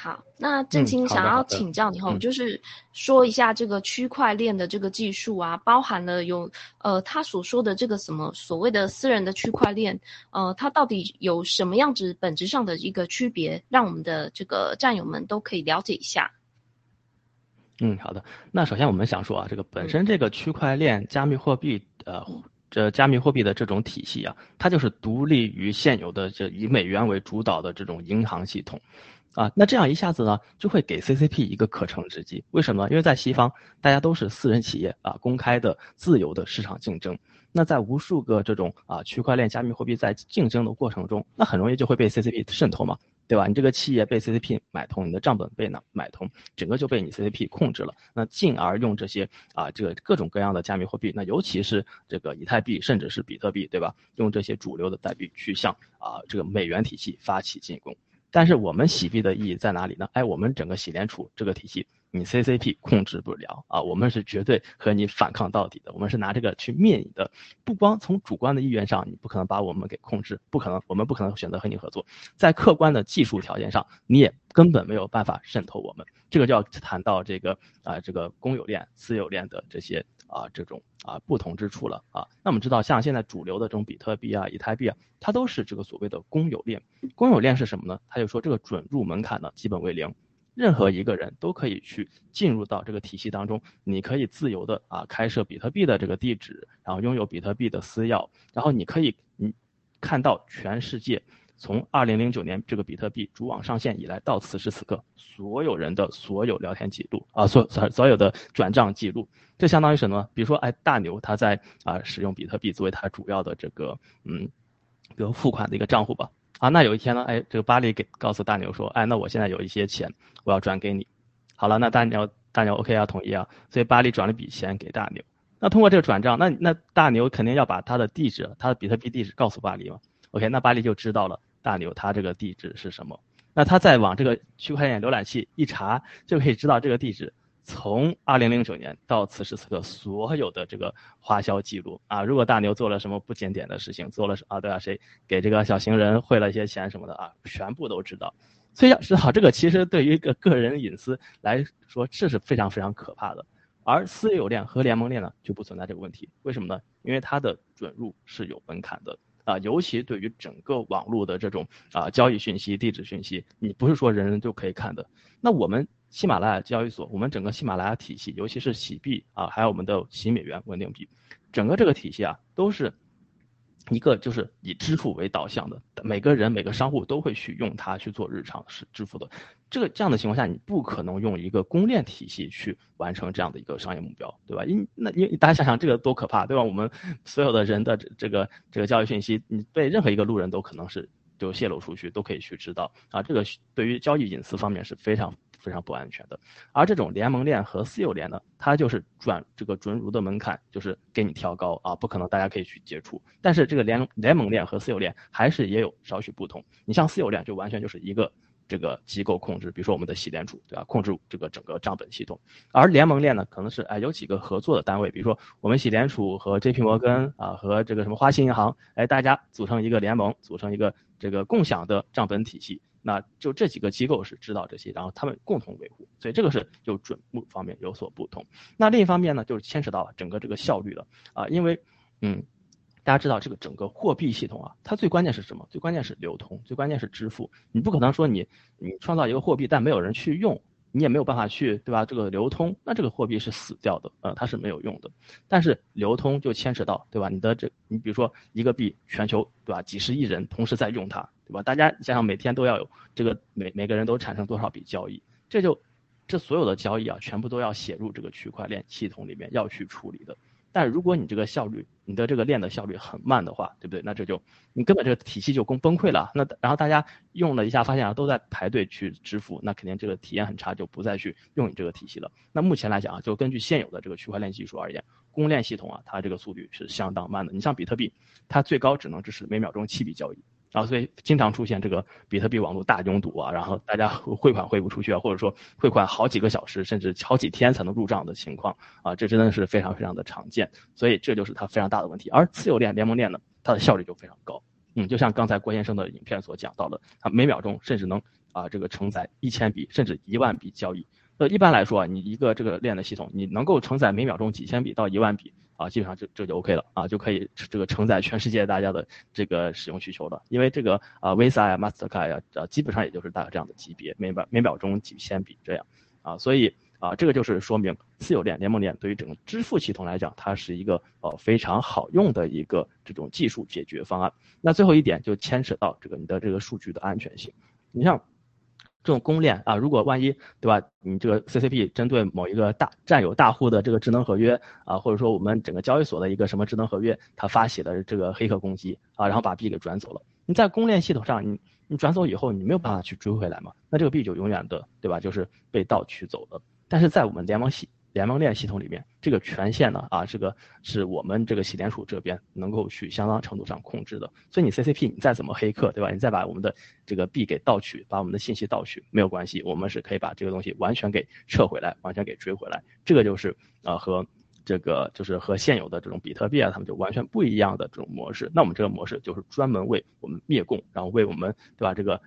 好，那郑清想要请教你后，就是说一下这个区块链的这个技术啊，包含了有呃他所说的这个什么所谓的私人的区块链，呃，它到底有什么样子本质上的一个区别，让我们的这个战友们都可以了解一下。
嗯，好的。那首先我们想说啊，这个本身这个区块链加密货币呃这加密货币的这种体系啊，它就是独立于现有的这以美元为主导的这种银行系统。啊，那这样一下子呢，就会给 CCP 一个可乘之机。为什么？因为在西方，大家都是私人企业啊，公开的、自由的市场竞争。那在无数个这种啊区块链加密货币在竞争的过程中，那很容易就会被 CCP 渗透嘛，对吧？你这个企业被 CCP 买通，你的账本被呢买通，整个就被你 CCP 控制了。那进而用这些啊这个各种各样的加密货币，那尤其是这个以太币，甚至是比特币，对吧？用这些主流的代币去向啊这个美元体系发起进攻。但是我们洗币的意义在哪里呢？哎，我们整个洗联储这个体系你 CCP 控制不了啊，我们是绝对和你反抗到底的，我们是拿这个去灭你的。不光从主观的意愿上，你不可能把我们给控制，不可能，我们不可能选择和你合作，在客观的技术条件上，你也根本没有办法渗透我们。这个就要谈到这个啊，这个公有链、私有链的这些啊这种啊不同之处了啊。那我们知道，像现在主流的这种比特币啊、以太币啊，它都是这个所谓的公有链。公有链是什么呢？它就说这个准入门槛呢基本为零。任何一个人都可以去进入到这个体系当中，你可以自由的啊开设比特币的这个地址，然后拥有比特币的私钥，然后你可以你看到全世界从二零零九年这个比特币主网上线以来到此时此刻所有人的所有聊天记录啊，所所所有的转账记录，这相当于什么？比如说，哎，大牛他在啊使用比特币作为他主要的这个嗯，比如付款的一个账户吧。啊，那有一天呢，哎，这个巴黎给告诉大牛说，哎，那我现在有一些钱，我要转给你。好了，那大牛大牛 OK 啊，同意啊，所以巴黎转了笔钱给大牛。那通过这个转账，那那大牛肯定要把他的地址，他的比特币地址告诉巴黎嘛。OK，那巴黎就知道了大牛他这个地址是什么。那他再往这个区块链浏览器一查，就可以知道这个地址。从二零零九年到此时此刻，所有的这个花销记录啊，如果大牛做了什么不检点的事情，做了啊对啊，谁给这个小行人汇了一些钱什么的啊，全部都知道。所以要知道这个其实对于一个个人隐私来说，这是非常非常可怕的。而私有链和联盟链呢，就不存在这个问题。为什么呢？因为它的准入是有门槛的啊，尤其对于整个网络的这种啊交易讯息、地址讯息，你不是说人人都可以看的。那我们。喜马拉雅交易所，我们整个喜马拉雅体系，尤其是喜币啊，还有我们的喜美元稳定币，整个这个体系啊，都是一个就是以支付为导向的，每个人每个商户都会去用它去做日常是支付的。这个这样的情况下，你不可能用一个公链体系去完成这样的一个商业目标，对吧？因那因为大家想想这个多可怕，对吧？我们所有的人的这个这个交易信息，你被任何一个路人都可能是就泄露出去，都可以去知道啊。这个对于交易隐私方面是非常。非常不安全的，而这种联盟链和私有链呢，它就是转这个准入的门槛就是给你调高啊，不可能大家可以去接触。但是这个联联盟链和私有链还是也有少许不同。你像私有链就完全就是一个这个机构控制，比如说我们的洗联储，对吧？控制这个整个账本系统。而联盟链呢，可能是哎有几个合作的单位，比如说我们洗联储和 J P 摩根啊和这个什么花旗银行，哎大家组成一个联盟，组成一个这个共享的账本体系。那就这几个机构是知道这些，然后他们共同维护，所以这个是就准入方面有所不同。那另一方面呢，就是牵扯到整个这个效率了啊，因为嗯，大家知道这个整个货币系统啊，它最关键是什么？最关键是流通，最关键是支付。你不可能说你你创造一个货币，但没有人去用，你也没有办法去对吧？这个流通，那这个货币是死掉的，呃，它是没有用的。但是流通就牵扯到对吧？你的这你比如说一个币，全球对吧？几十亿人同时在用它。对吧？大家想想，每天都要有这个每每个人都产生多少笔交易，这就这所有的交易啊，全部都要写入这个区块链系统里面要去处理的。但如果你这个效率，你的这个链的效率很慢的话，对不对？那这就你根本这个体系就崩崩溃了。那然后大家用了一下，发现啊都在排队去支付，那肯定这个体验很差，就不再去用你这个体系了。那目前来讲啊，就根据现有的这个区块链技术而言，公链系统啊，它这个速率是相当慢的。你像比特币，它最高只能支持每秒钟七笔交易。然后所以经常出现这个比特币网络大拥堵啊，然后大家汇款汇不出去啊，或者说汇款好几个小时甚至好几天才能入账的情况啊，这真的是非常非常的常见。所以这就是它非常大的问题。而私有链联盟链呢，它的效率就非常高。嗯，就像刚才郭先生的影片所讲到的，它每秒钟甚至能啊这个承载一千笔甚至一万笔交易。呃，一般来说啊，你一个这个链的系统，你能够承载每秒钟几千笔到一万笔。啊，基本上就这就 OK 了啊，就可以这个承载全世界大家的这个使用需求了。因为这个啊，Visa 呀、Mastercard 呀，啊，基本上也就是大概这样的级别，每秒每秒钟几千笔这样啊，所以啊，这个就是说明私有链、联盟链对于整个支付系统来讲，它是一个呃非常好用的一个这种技术解决方案。那最后一点就牵扯到这个你的这个数据的安全性，你像。这种公链啊，如果万一对吧，你这个 CCP 针对某一个大占有大户的这个智能合约啊，或者说我们整个交易所的一个什么智能合约，它发起了这个黑客攻击啊，然后把币给转走了。你在公链系统上，你你转走以后，你没有办法去追回来嘛？那这个币就永远的对吧，就是被盗取走了。但是在我们联盟系。联盟链系统里面，这个权限呢啊，这个是我们这个洗联储这边能够去相当程度上控制的。所以你 CCP 你再怎么黑客，对吧？你再把我们的这个币给盗取，把我们的信息盗取，没有关系，我们是可以把这个东西完全给撤回来，完全给追回来。这个就是呃和这个就是和现有的这种比特币啊，他们就完全不一样的这种模式。那我们这个模式就是专门为我们灭共，然后为我们对吧这个。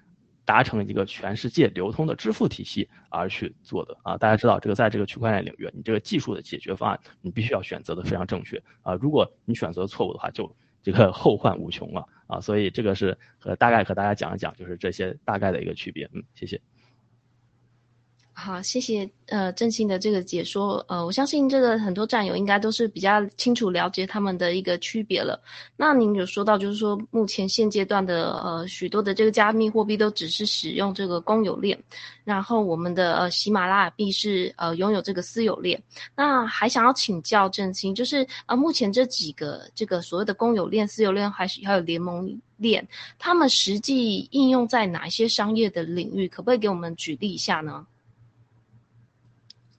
达成一个全世界流通的支付体系而去做的。啊，大家知道这个在这个区块链领域，你这个技术的解决方案，你必须要选择的非常正确。啊，如果你选择错误的话，就这个 后患无穷了啊，所以这个是和大概和大家讲一讲，就是这些大概的一个区别，嗯，谢谢。
好，谢谢呃郑兴的这个解说，呃，我相信这个很多战友应该都是比较清楚了解他们的一个区别了。那您有说到，就是说目前现阶段的呃许多的这个加密货币都只是使用这个公有链，然后我们的呃喜马拉雅币是呃拥有这个私有链。那还想要请教郑兴，就是呃目前这几个这个所谓的公有链、私有链还是还有联盟链，他们实际应用在哪一些商业的领域？可不可以给我们举例一下呢？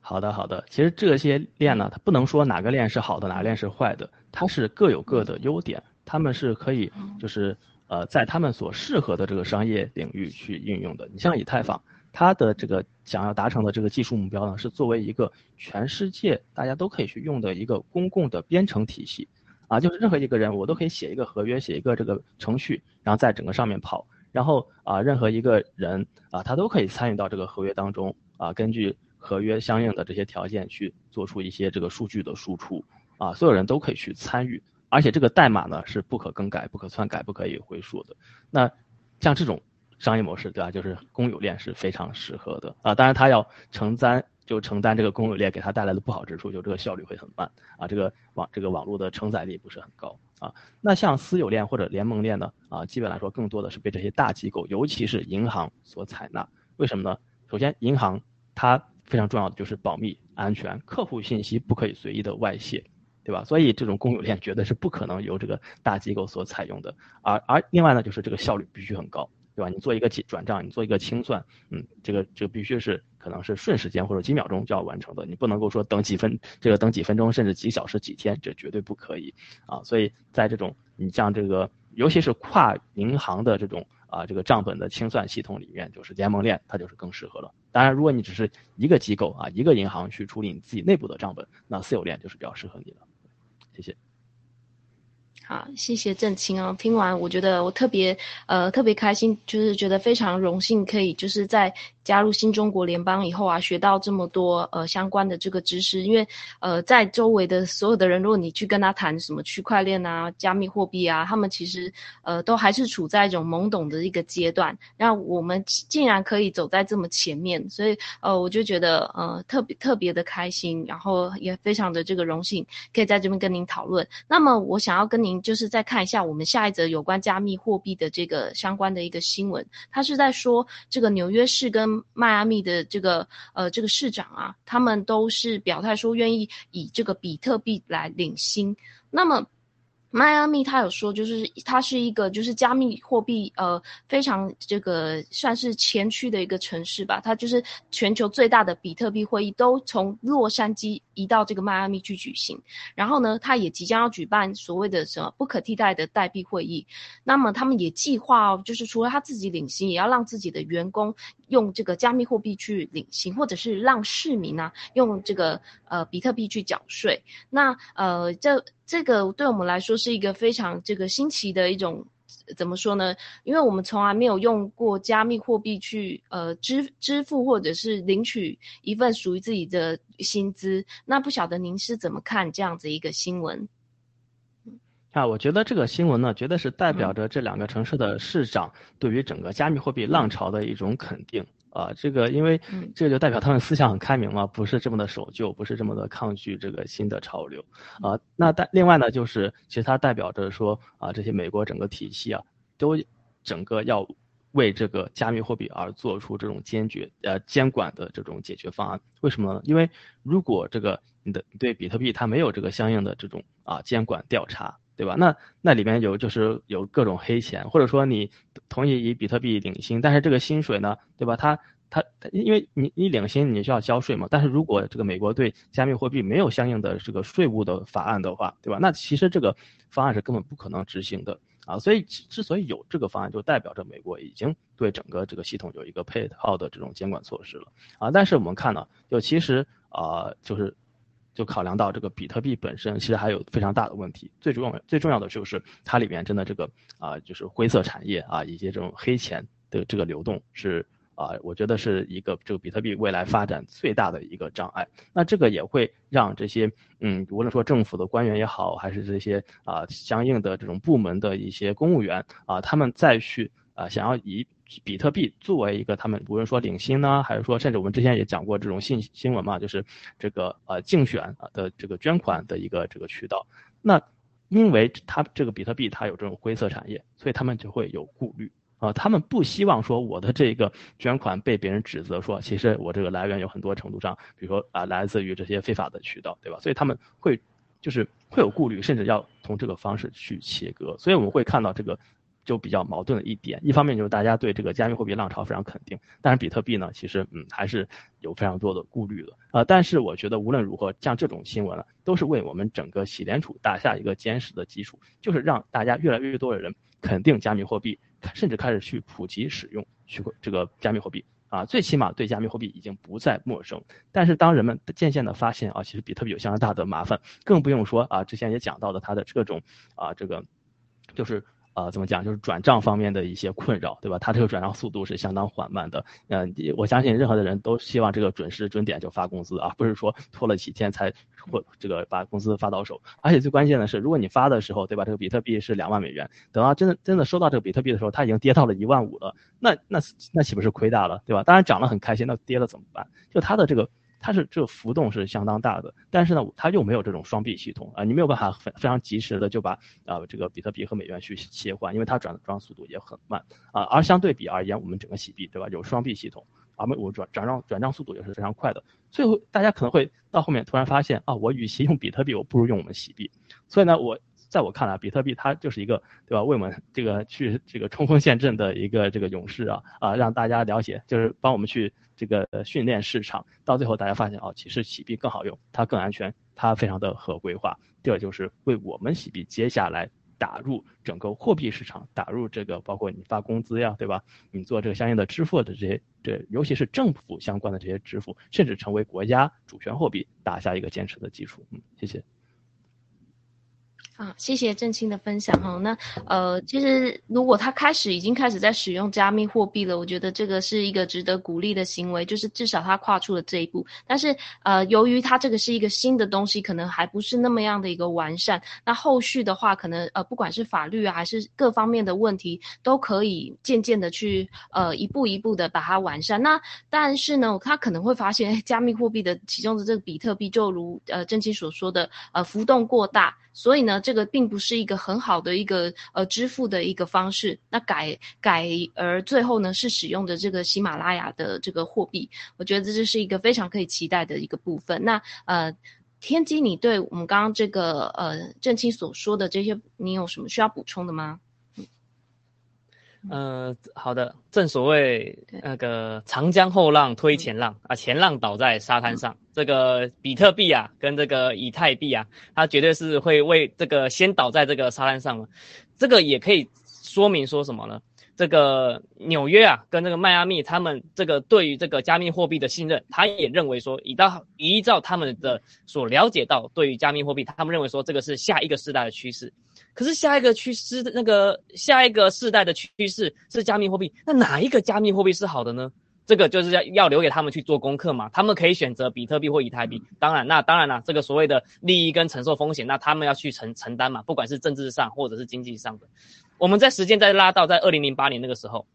好的，好的。其实这些链呢，它不能说哪个链是好的，哪个链是坏的，它是各有各的优点，他们是可以就是呃在他们所适合的这个商业领域去应用的。你像以太坊，它的这个想要达成的这个技术目标呢，是作为一个全世界大家都可以去用的一个公共的编程体系，啊，就是任何一个人我都可以写一个合约，写一个这个程序，然后在整个上面跑，然后啊任何一个人啊他都可以参与到这个合约当中啊，根据。合约相应的这些条件去做出一些这个数据的输出啊，所有人都可以去参与，而且这个代码呢是不可更改、不可篡改、不可以回溯的。那像这种商业模式，对吧？就是公有链是非常适合的啊。当然，它要承担就承担这个公有链给它带来的不好之处，就这个效率会很慢啊，这个网这个网络的承载力不是很高啊。那像私有链或者联盟链呢啊，基本来说更多的是被这些大机构，尤其是银行所采纳。为什么呢？首先，银行它非常重要的就是保密、安全，客户信息不可以随意的外泄，对吧？所以这种公有链绝对是不可能由这个大机构所采用的。而而另外呢，就是这个效率必须很高，对吧？你做一个转账，你做一个清算，嗯，这个这个必须是可能是瞬时间或者几秒钟就要完成的，你不能够说等几分，这个等几分钟甚至几小时、几天，这绝对不可以啊！所以在这种你像这个，尤其是跨银行的这种。啊，这个账本的清算系统里面就是联盟链，它就是更适合了。当然，如果你只是一个机构啊，一个银行去处理你自己内部的账本，那私有链就是比较适合你的。谢谢。
好，谢谢郑清啊。听完，我觉得我特别呃特别开心，就是觉得非常荣幸，可以就是在。加入新中国联邦以后啊，学到这么多呃相关的这个知识，因为呃在周围的所有的人，如果你去跟他谈什么区块链啊、加密货币啊，他们其实呃都还是处在一种懵懂的一个阶段。那我们竟然可以走在这么前面，所以呃我就觉得呃特别特别的开心，然后也非常的这个荣幸，可以在这边跟您讨论。那么我想要跟您就是再看一下我们下一则有关加密货币的这个相关的一个新闻，他是在说这个纽约市跟迈阿密的这个呃这个市长啊，他们都是表态说愿意以这个比特币来领薪。那么。迈阿密他有说，就是它是一个就是加密货币呃非常这个算是前驱的一个城市吧。它就是全球最大的比特币会议都从洛杉矶移到这个迈阿密去举行。然后呢，他也即将要举办所谓的什么不可替代的代币会议。那么他们也计划哦，就是除了他自己领薪，也要让自己的员工用这个加密货币去领薪，或者是让市民啊用这个呃比特币去缴税。那呃这。这个对我们来说是一个非常这个新奇的一种，怎么说呢？因为我们从来没有用过加密货币去呃支支付或者是领取一份属于自己的薪资。那不晓得您是怎么看这样子一个新闻？
啊，我觉得这个新闻呢，绝对是代表着这两个城市的市长对于整个加密货币浪潮的一种肯定。啊，这个因为这个就代表他们思想很开明嘛，不是这么的守旧，不是这么的抗拒这个新的潮流啊。那但另外呢，就是其实它代表着说啊，这些美国整个体系啊，都整个要为这个加密货币而做出这种坚决呃监管的这种解决方案。为什么呢？因为如果这个你的对比特币它没有这个相应的这种啊监管调查对吧？那那里面有就是有各种黑钱，或者说你同意以比特币领薪，但是这个薪水呢，对吧？它它因为你你领薪你需要交税嘛，但是如果这个美国对加密货币没有相应的这个税务的法案的话，对吧？那其实这个方案是根本不可能执行的啊。所以之所以有这个方案，就代表着美国已经对整个这个系统有一个配套的这种监管措施了啊。但是我们看到，就其实啊，就是就考量到这个比特币本身其实还有非常大的问题，最重要最重要的就是它里面真的这个啊，就是灰色产业啊，以及这种黑钱的这个流动是。啊，我觉得是一个这个比特币未来发展最大的一个障碍。那这个也会让这些嗯，无论说政府的官员也好，还是这些啊相应的这种部门的一些公务员啊，他们再去啊想要以比特币作为一个他们无论说领薪呢，还是说甚至我们之前也讲过这种信新闻嘛，就是这个呃竞选啊的这个捐款的一个这个渠道。那因为它这个比特币它有这种灰色产业，所以他们就会有顾虑。啊，他们不希望说我的这个捐款被别人指责说，其实我这个来源有很多程度上，比如说啊，来自于这些非法的渠道，对吧？所以他们会就是会有顾虑，甚至要从这个方式去切割。所以我们会看到这个就比较矛盾的一点，一方面就是大家对这个加密货币浪潮非常肯定，但是比特币呢，其实嗯还是有非常多的顾虑的啊。但是我觉得无论如何，像这种新闻呢，都是为我们整个洗联储打下一个坚实的基础，就是让大家越来越多的人肯定加密货币。甚至开始去普及使用虚这个加密货币啊，最起码对加密货币已经不再陌生。但是当人们渐渐的发现啊，其实比特币有相当大的麻烦，更不用说啊，之前也讲到的它的各种啊这个就是。呃，怎么讲？就是转账方面的一些困扰，对吧？它这个转账速度是相当缓慢的。嗯，我相信任何的人都希望这个准时准点就发工资啊，不是说拖了几天才或这个把工资发到手。而且最关键的是，如果你发的时候，对吧？这个比特币是两万美元，等到真的真的收到这个比特币的时候，它已经跌到了一万五了，那那那岂不是亏大了，对吧？当然涨了很开心，那跌了怎么办？就它的这个。它是这个浮动是相当大的，但是呢，它又没有这种双币系统啊，你没有办法非非常及时的就把啊这个比特币和美元去切换，因为它转转速度也很慢啊。而相对比而言，我们整个洗币对吧，有双币系统，而我转转账转账速度也是非常快的。最后大家可能会到后面突然发现啊，我与其用比特币，我不如用我们洗币。所以呢，我。在我看来，比特币它就是一个，对吧？为我们这个去这个冲锋陷阵的一个这个勇士啊啊，让大家了解，就是帮我们去这个训练市场。到最后大家发现哦，其实洗币更好用，它更安全，它非常的合规化。这就是为我们洗币接下来打入整个货币市场，打入这个包括你发工资呀，对吧？你做这个相应的支付的这些，这尤其是政府相关的这些支付，甚至成为国家主权货币，打下一个坚实的基础。嗯，谢谢。
啊，谢谢郑青的分享哈。那呃，其实如果他开始已经开始在使用加密货币了，我觉得这个是一个值得鼓励的行为，就是至少他跨出了这一步。但是呃，由于他这个是一个新的东西，可能还不是那么样的一个完善。那后续的话，可能呃，不管是法律啊，还是各方面的问题，都可以渐渐的去呃一步一步的把它完善。那但是呢，他可能会发现加密货币的其中的这个比特币，就如呃郑青所说的，呃浮动过大。所以呢，这个并不是一个很好的一个呃支付的一个方式。那改改而最后呢，是使用的这个喜马拉雅的这个货币，我觉得这是一个非常可以期待的一个部分。那呃，天机，你对我们刚刚这个呃郑清所说的这些，你有什么需要补充的吗？
嗯，好的。正所谓那个长江后浪推前浪啊，前浪倒在沙滩上。这个比特币啊，跟这个以太币啊，它绝对是会为这个先倒在这个沙滩上了。这个也可以说明说什么呢？这个纽约啊，跟这个迈阿密，他们这个对于这个加密货币的信任，他也认为说，依照依照他们的所了解到，对于加密货币，他们认为说这个是下一个时代的趋势。可是下一个趋势，那个下一个世代的趋势是加密货币，那哪一个加密货币是好的呢？这个就是要要留给他们去做功课嘛。他们可以选择比特币或以太币，当然，那当然了，这个所谓的利益跟承受风险，那他们要去承承担嘛，不管是政治上或者是经济上的。我们在时间再拉到在二零零八年那个时候。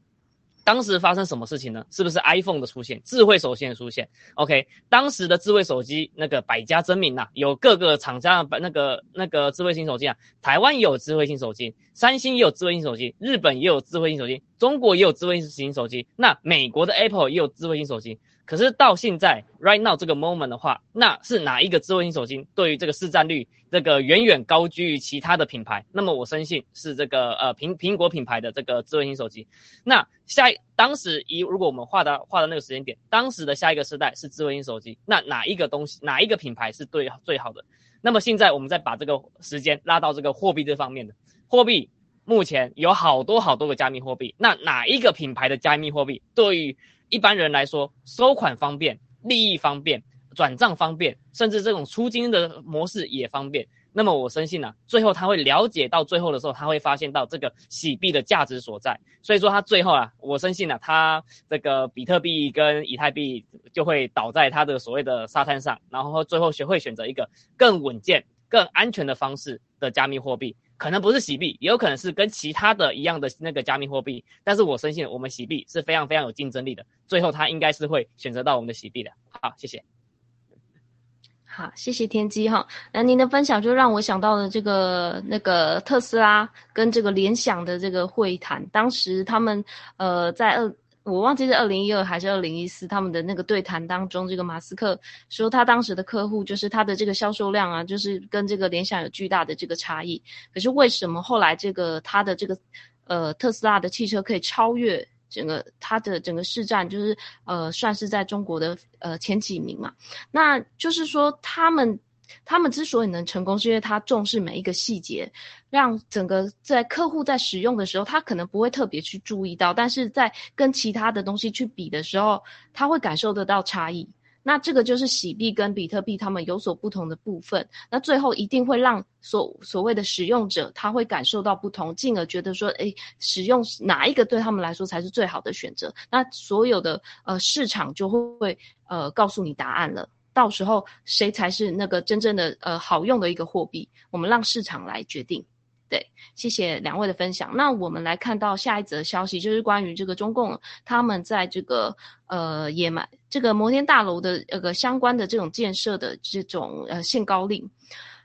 当时发生什么事情呢？是不是 iPhone 的出现，智慧手机的出现？OK，当时的智慧手机那个百家争鸣呐，有各个厂家的那个那个智慧型手机啊，台湾也有智慧型手机，三星也有智慧型手机，日本也有智慧型手机，中国也有智慧型手机，那美国的 Apple 也有智慧型手机。可是到现在，right now 这个 moment 的话，那是哪一个智慧型手机对于这个市占率，这个远远高居于其他的品牌？那么我深信是这个呃苹苹果品牌的这个智慧型手机。那下一当时以如果我们画的画的那个时间点，当时的下一个时代是智慧型手机，那哪一个东西哪一个品牌是对最好的？那么现在我们再把这个时间拉到这个货币这方面的货币，目前有好多好多个加密货币，那哪一个品牌的加密货币对于一般人来说，收款方便、利益方便、转账方便，甚至这种出金的模式也方便。那么我深信呢，最后他会了解到最后的时候，他会发现到这个洗币的价值所在。所以说他最后啊，我深信呢，他这个比特币跟以太币就会倒在他的所谓的沙滩上，然后最后学会选择一个更稳健、更安全的方式的加密货币。可能不是洗币，也有可能是跟其他的一样的那个加密货币，但是我深信我们洗币是非常非常有竞争力的，最后他应该是会选择到我们的洗币的。好，谢谢。
好，谢谢天机哈。那您的分享就让我想到了这个那个特斯拉跟这个联想的这个会谈，当时他们呃在二。我忘记是二零一二还是二零一四，他们的那个对谈当中，这个马斯克说他当时的客户就是他的这个销售量啊，就是跟这个联想有巨大的这个差异。可是为什么后来这个他的这个呃特斯拉的汽车可以超越整个它的整个市占，就是呃算是在中国的呃前几名嘛？那就是说他们。他们之所以能成功，是因为他重视每一个细节，让整个在客户在使用的时候，他可能不会特别去注意到，但是在跟其他的东西去比的时候，他会感受得到差异。那这个就是洗币跟比特币他们有所不同的部分。那最后一定会让所所谓的使用者他会感受到不同，进而觉得说，诶，使用哪一个对他们来说才是最好的选择。那所有的呃市场就会呃告诉你答案了。到时候谁才是那个真正的呃好用的一个货币？我们让市场来决定。对，谢谢两位的分享。那我们来看到下一则消息，就是关于这个中共他们在这个呃野蛮这个摩天大楼的那个相关的这种建设的这种呃限高令。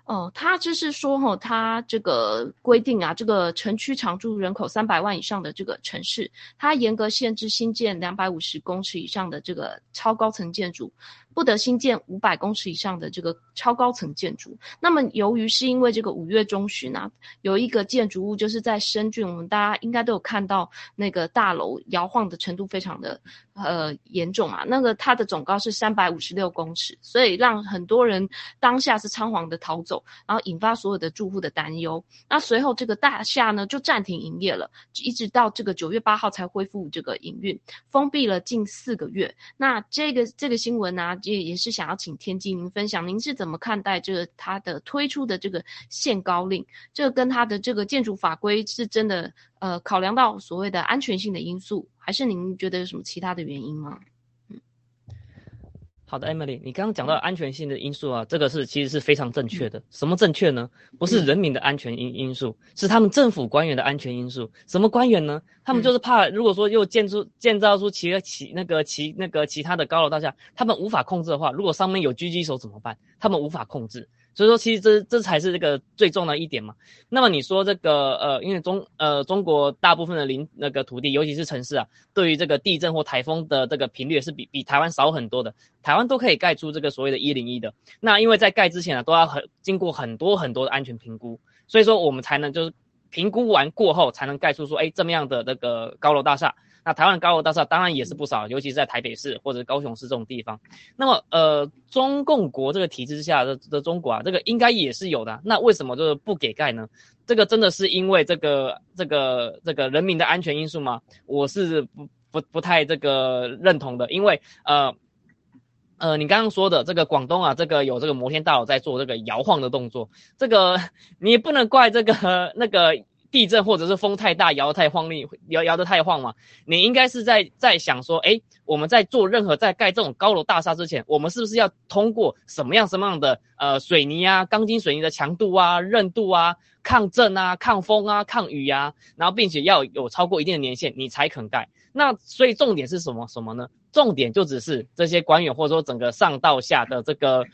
哦，他就是说，哈，他这个规定啊，这个城区常住人口三百万以上的这个城市，它严格限制新建两百五十公尺以上的这个超高层建筑。不得新建五百公尺以上的这个超高层建筑。那么，由于是因为这个五月中旬啊，有一个建筑物就是在深圳，我们大家应该都有看到那个大楼摇晃的程度非常的呃严重啊。那个它的总高是三百五十六公尺，所以让很多人当下是仓皇的逃走，然后引发所有的住户的担忧。那随后这个大厦呢就暂停营业了，一直到这个九月八号才恢复这个营运，封闭了近四个月。那这个这个新闻呢？也也是想要请天机您分享，您是怎么看待这个它的推出的这个限高令？这跟它的这个建筑法规是真的呃考量到所谓的安全性的因素，还是您觉得有什么其他的原因吗？
好的，Emily，你刚刚讲到安全性的因素啊，这个是其实是非常正确的。什么正确呢？不是人民的安全因因素，是他们政府官员的安全因素。什么官员呢？他们就是怕，如果说又建出建造出其其那个其那个其他的高楼大厦，他们无法控制的话，如果上面有狙击手怎么办？他们无法控制。所以说，其实这这才是这个最重要的一点嘛。那么你说这个呃，因为中呃中国大部分的林那个土地，尤其是城市啊，对于这个地震或台风的这个频率是比比台湾少很多的。台湾都可以盖出这个所谓的“一零一”的。那因为在盖之前呢，都要很经过很多很多的安全评估，所以说我们才能就是评估完过后才能盖出说，哎，这么样的那个高楼大厦。那台湾高楼大厦当然也是不少，尤其是在台北市或者高雄市这种地方。那么，呃，中共国这个体制之下的的中国啊，这个应该也是有的。那为什么就是不给盖呢？这个真的是因为这个这个这个人民的安全因素吗？我是不不不太这个认同的，因为呃呃，你刚刚说的这个广东啊，这个有这个摩天大楼在做这个摇晃的动作，这个 你不能怪这个那个。地震或者是风太大，摇太晃力，摇摇得太晃嘛？你应该是在在想说，哎，我们在做任何在盖这种高楼大厦之前，我们是不是要通过什么样什么样的呃水泥啊、钢筋水泥的强度啊、韧度啊、抗震啊、抗风啊、抗雨啊，然后并且要有超过一定的年限，你才肯盖。那所以重点是什么什么呢？重点就只是这些官员或者说整个上到下的这个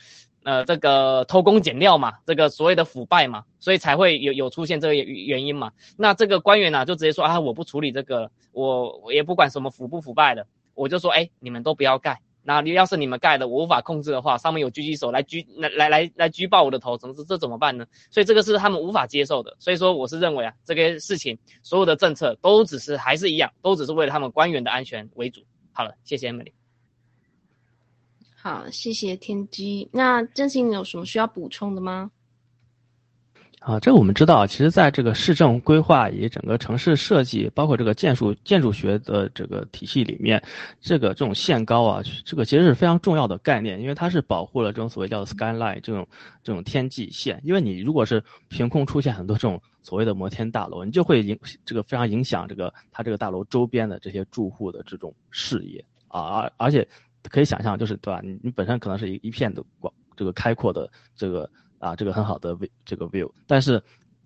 呃这个偷工减料嘛，这个所谓的腐败嘛，所以才会有有出现这个原因嘛。那这个官员呢就直接说啊，我不处理这个，我我也不管什么腐不腐败的，我就说哎，你们都不要盖。那你要是你们盖的，我无法控制的话，上面有狙击手来狙来来来来狙爆我的头，怎么这怎么办呢？所以这个是他们无法接受的。所以说我是认为啊，这个事情所有的政策都只是还是一样，都只是为了他们官员的安全为主。好了，谢谢 Emily。
好，谢谢天机。那真心有什么需要补充的吗？
啊，这我们知道，其实在这个市政规划以及整个城市设计，包括这个建筑建筑学的这个体系里面，这个这种限高啊，这个其实是非常重要的概念，因为它是保护了这种所谓叫做 skyline 这种这种天际线。因为你如果是凭空出现很多这种所谓的摩天大楼，你就会影这个非常影响这个它这个大楼周边的这些住户的这种视野啊，而而且可以想象，就是对吧？你你本身可能是一一片的广这个开阔的这个。啊，这个很好的 view，这个 view，但是，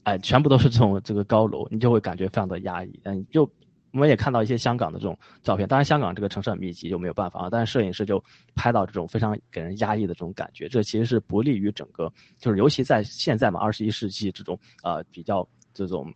哎，全部都是这种这个高楼，你就会感觉非常的压抑。嗯，就我们也看到一些香港的这种照片，当然香港这个城市很密集，就没有办法啊。但是摄影师就拍到这种非常给人压抑的这种感觉，这其实是不利于整个，就是尤其在现在嘛，二十一世纪这种呃比较这种。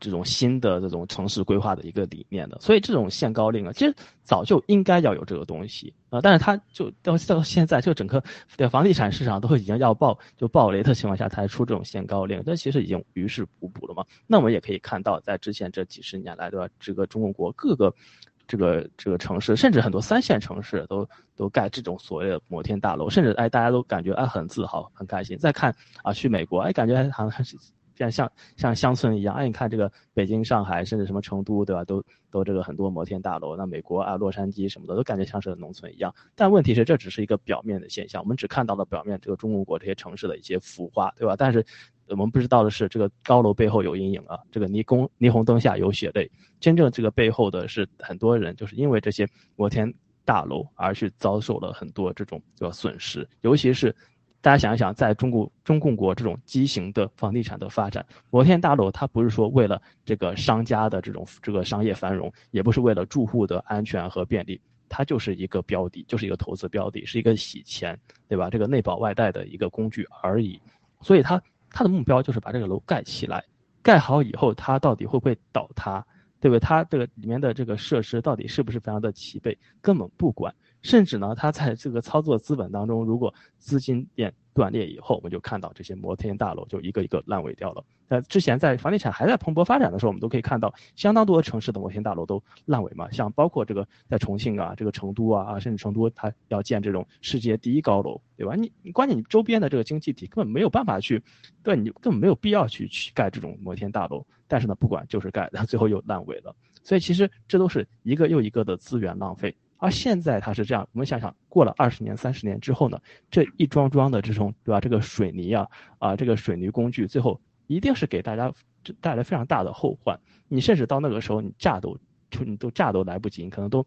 这种新的这种城市规划的一个理念的，所以这种限高令啊，其实早就应该要有这个东西啊，但是它就到到现在，就整个的房地产市场都已经要爆就爆雷的情况下才出这种限高令，这其实已经于事无补了嘛。那我们也可以看到，在之前这几十年来，对吧？这个中国国各个这个这个城市，甚至很多三线城市都都盖这种所谓的摩天大楼，甚至哎大家都感觉哎很自豪很开心。再看啊，去美国哎感觉好像是。像像像乡村一样，哎，你看这个北京、上海，甚至什么成都，对吧？都都这个很多摩天大楼。那美国啊，洛杉矶什么的，都感觉像是农村一样。但问题是，这只是一个表面的现象，我们只看到了表面这个中国国这些城市的一些浮夸，对吧？但是我们不知道的是，这个高楼背后有阴影啊，这个霓虹霓虹灯下有血泪。真正这个背后的是很多人，就是因为这些摩天大楼而去遭受了很多这种叫损失，尤其是。大家想一想，在中国中共国这种畸形的房地产的发展，摩天大楼它不是说为了这个商家的这种这个商业繁荣，也不是为了住户的安全和便利，它就是一个标的，就是一个投资标的，是一个洗钱，对吧？这个内保外贷的一个工具而已。所以它它的目标就是把这个楼盖起来，盖好以后它到底会不会倒塌，对不对？它这个里面的这个设施到底是不是非常的齐备，根本不管。甚至呢，它在这个操作资本当中，如果资金链断裂以后，我们就看到这些摩天大楼就一个一个烂尾掉了。那之前在房地产还在蓬勃发展的时候，我们都可以看到相当多城市的摩天大楼都烂尾嘛，像包括这个在重庆啊，这个成都啊啊，甚至成都它要建这种世界第一高楼，对吧？你你关键你周边的这个经济体根本没有办法去，对你根本没有必要去去盖这种摩天大楼。但是呢，不管就是盖，它最后又烂尾了。所以其实这都是一个又一个的资源浪费。而现在它是这样，我们想想，过了二十年、三十年之后呢，这一桩桩的这种，对吧？这个水泥啊，啊，这个水泥工具，最后一定是给大家带来非常大的后患。你甚至到那个时候，你炸都，你都炸都来不及，你可能都。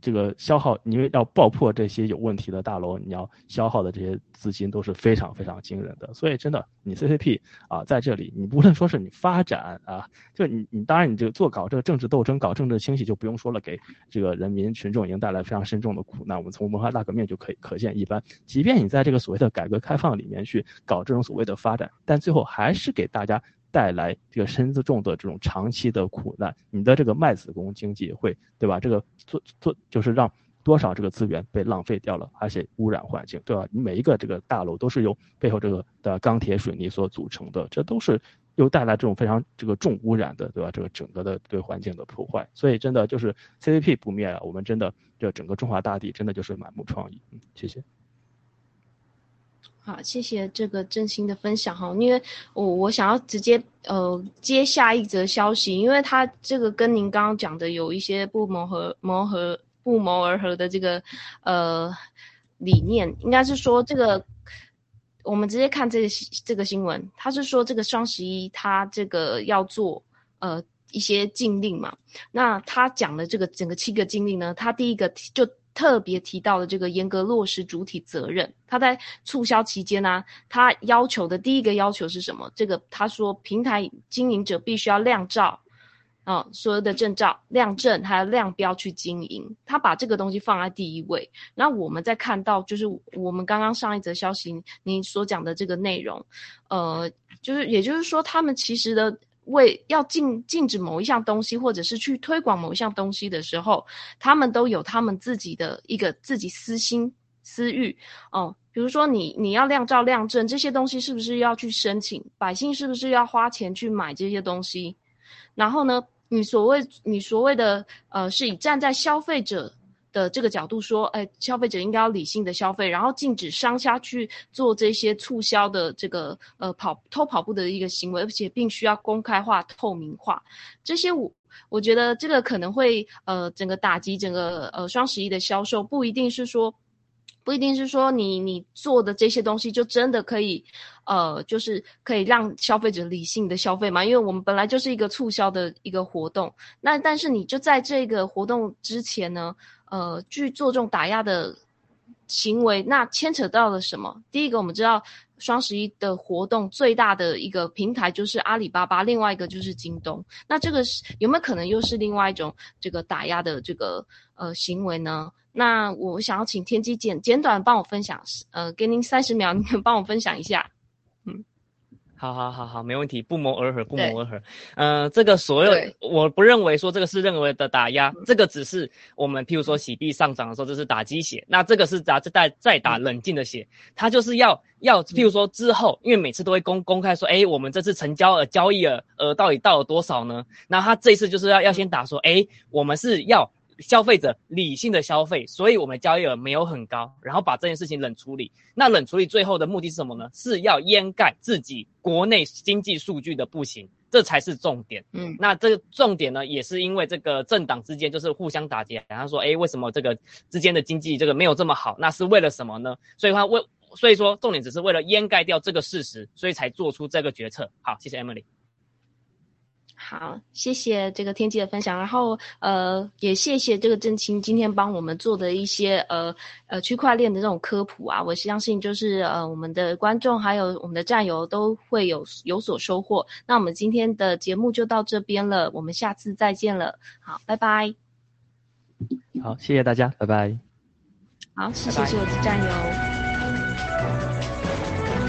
这个消耗，因为要爆破这些有问题的大楼，你要消耗的这些资金都是非常非常惊人的。所以真的，你 CCP 啊，在这里，你无论说是你发展啊，就你你当然你这个做搞这个政治斗争、搞政治清洗就不用说了，给这个人民群众已经带来非常深重的苦难。我们从文化大革命就可以可见一斑。即便你在这个所谓的改革开放里面去搞这种所谓的发展，但最后还是给大家。带来这个身子重的这种长期的苦难，你的这个卖子工经济会，对吧？这个做做就是让多少这个资源被浪费掉了，而且污染环境，对吧？你每一个这个大楼都是由背后这个的钢铁水泥所组成的，这都是又带来这种非常这个重污染的，对吧？这个整个的对环境的破坏，所以真的就是 CCP 不灭啊，我们真的这整个中华大地真的就是满目疮痍。嗯，谢谢。
好，谢谢这个真心的分享哈，因为我我想要直接呃接下一则消息，因为他这个跟您刚刚讲的有一些不谋合谋合不谋而合的这个呃理念，应该是说这个我们直接看这个这个新闻，他是说这个双十一他这个要做呃一些禁令嘛，那他讲的这个整个七个禁令呢，他第一个就。特别提到的这个严格落实主体责任。他在促销期间呢，他要求的第一个要求是什么？这个他说，平台经营者必须要亮照，啊，所有的证照、亮证还有量标去经营，他把这个东西放在第一位。那我们在看到，就是我们刚刚上一则消息，您所讲的这个内容，呃，就是也就是说，他们其实的为要禁禁止某一项东西，或者是去推广某一项东西的时候，他们都有他们自己的一个自己私心私欲哦。比如说，你你要亮照、亮证这些东西，是不是要去申请？百姓是不是要花钱去买这些东西？然后呢？你所谓你所谓的呃，是以站在消费者的这个角度说，哎，消费者应该要理性的消费，然后禁止商家去做这些促销的这个呃跑偷跑步的一个行为，而且并需要公开化、透明化。这些我我觉得这个可能会呃整个打击整个呃双十一的销售，不一定是说。不一定是说你你做的这些东西就真的可以，呃，就是可以让消费者理性的消费嘛？因为我们本来就是一个促销的一个活动，那但是你就在这个活动之前呢，呃，去做这种打压的行为，那牵扯到了什么？第一个，我们知道双十一的活动最大的一个平台就是阿里巴巴，另外一个就是京东，那这个是有没有可能又是另外一种这个打压的这个呃行为呢？那我想要请天机简简短帮我分享，呃，给您三十秒，您帮我分享一下。
嗯，好好好好，没问题，不谋而合，不谋而合。嗯，这个所有，我不认为说这个是认为的打压，这个只是我们譬如说洗币上涨的时候，这是打鸡血，那这个是打再再打冷静的血，他就是要要譬如说之后，因为每次都会公公开说，哎，我们这次成交额交易额额到底到了多少呢？那他这次就是要要先打说，哎，我们是要。消费者理性的消费，所以我们交易额没有很高，然后把这件事情冷处理。那冷处理最后的目的是什么呢？是要掩盖自己国内经济数据的不行，这才是重点。嗯，那这个重点呢，也是因为这个政党之间就是互相打劫，然后说，哎，为什么这个之间的经济这个没有这么好？那是为了什么呢？所以话为，所以说重点只是为了掩盖掉这个事实，所以才做出这个决策。好，谢谢 Emily。
好，谢谢这个天机的分享，然后呃，也谢谢这个郑清今天帮我们做的一些呃呃区块链的这种科普啊，我相信就是呃我们的观众还有我们的战友都会有有所收获。那我们今天的节目就到这边了，我们下次再见了，好，拜拜。
好，谢谢大家，拜拜。
好，谢谢所有的战友。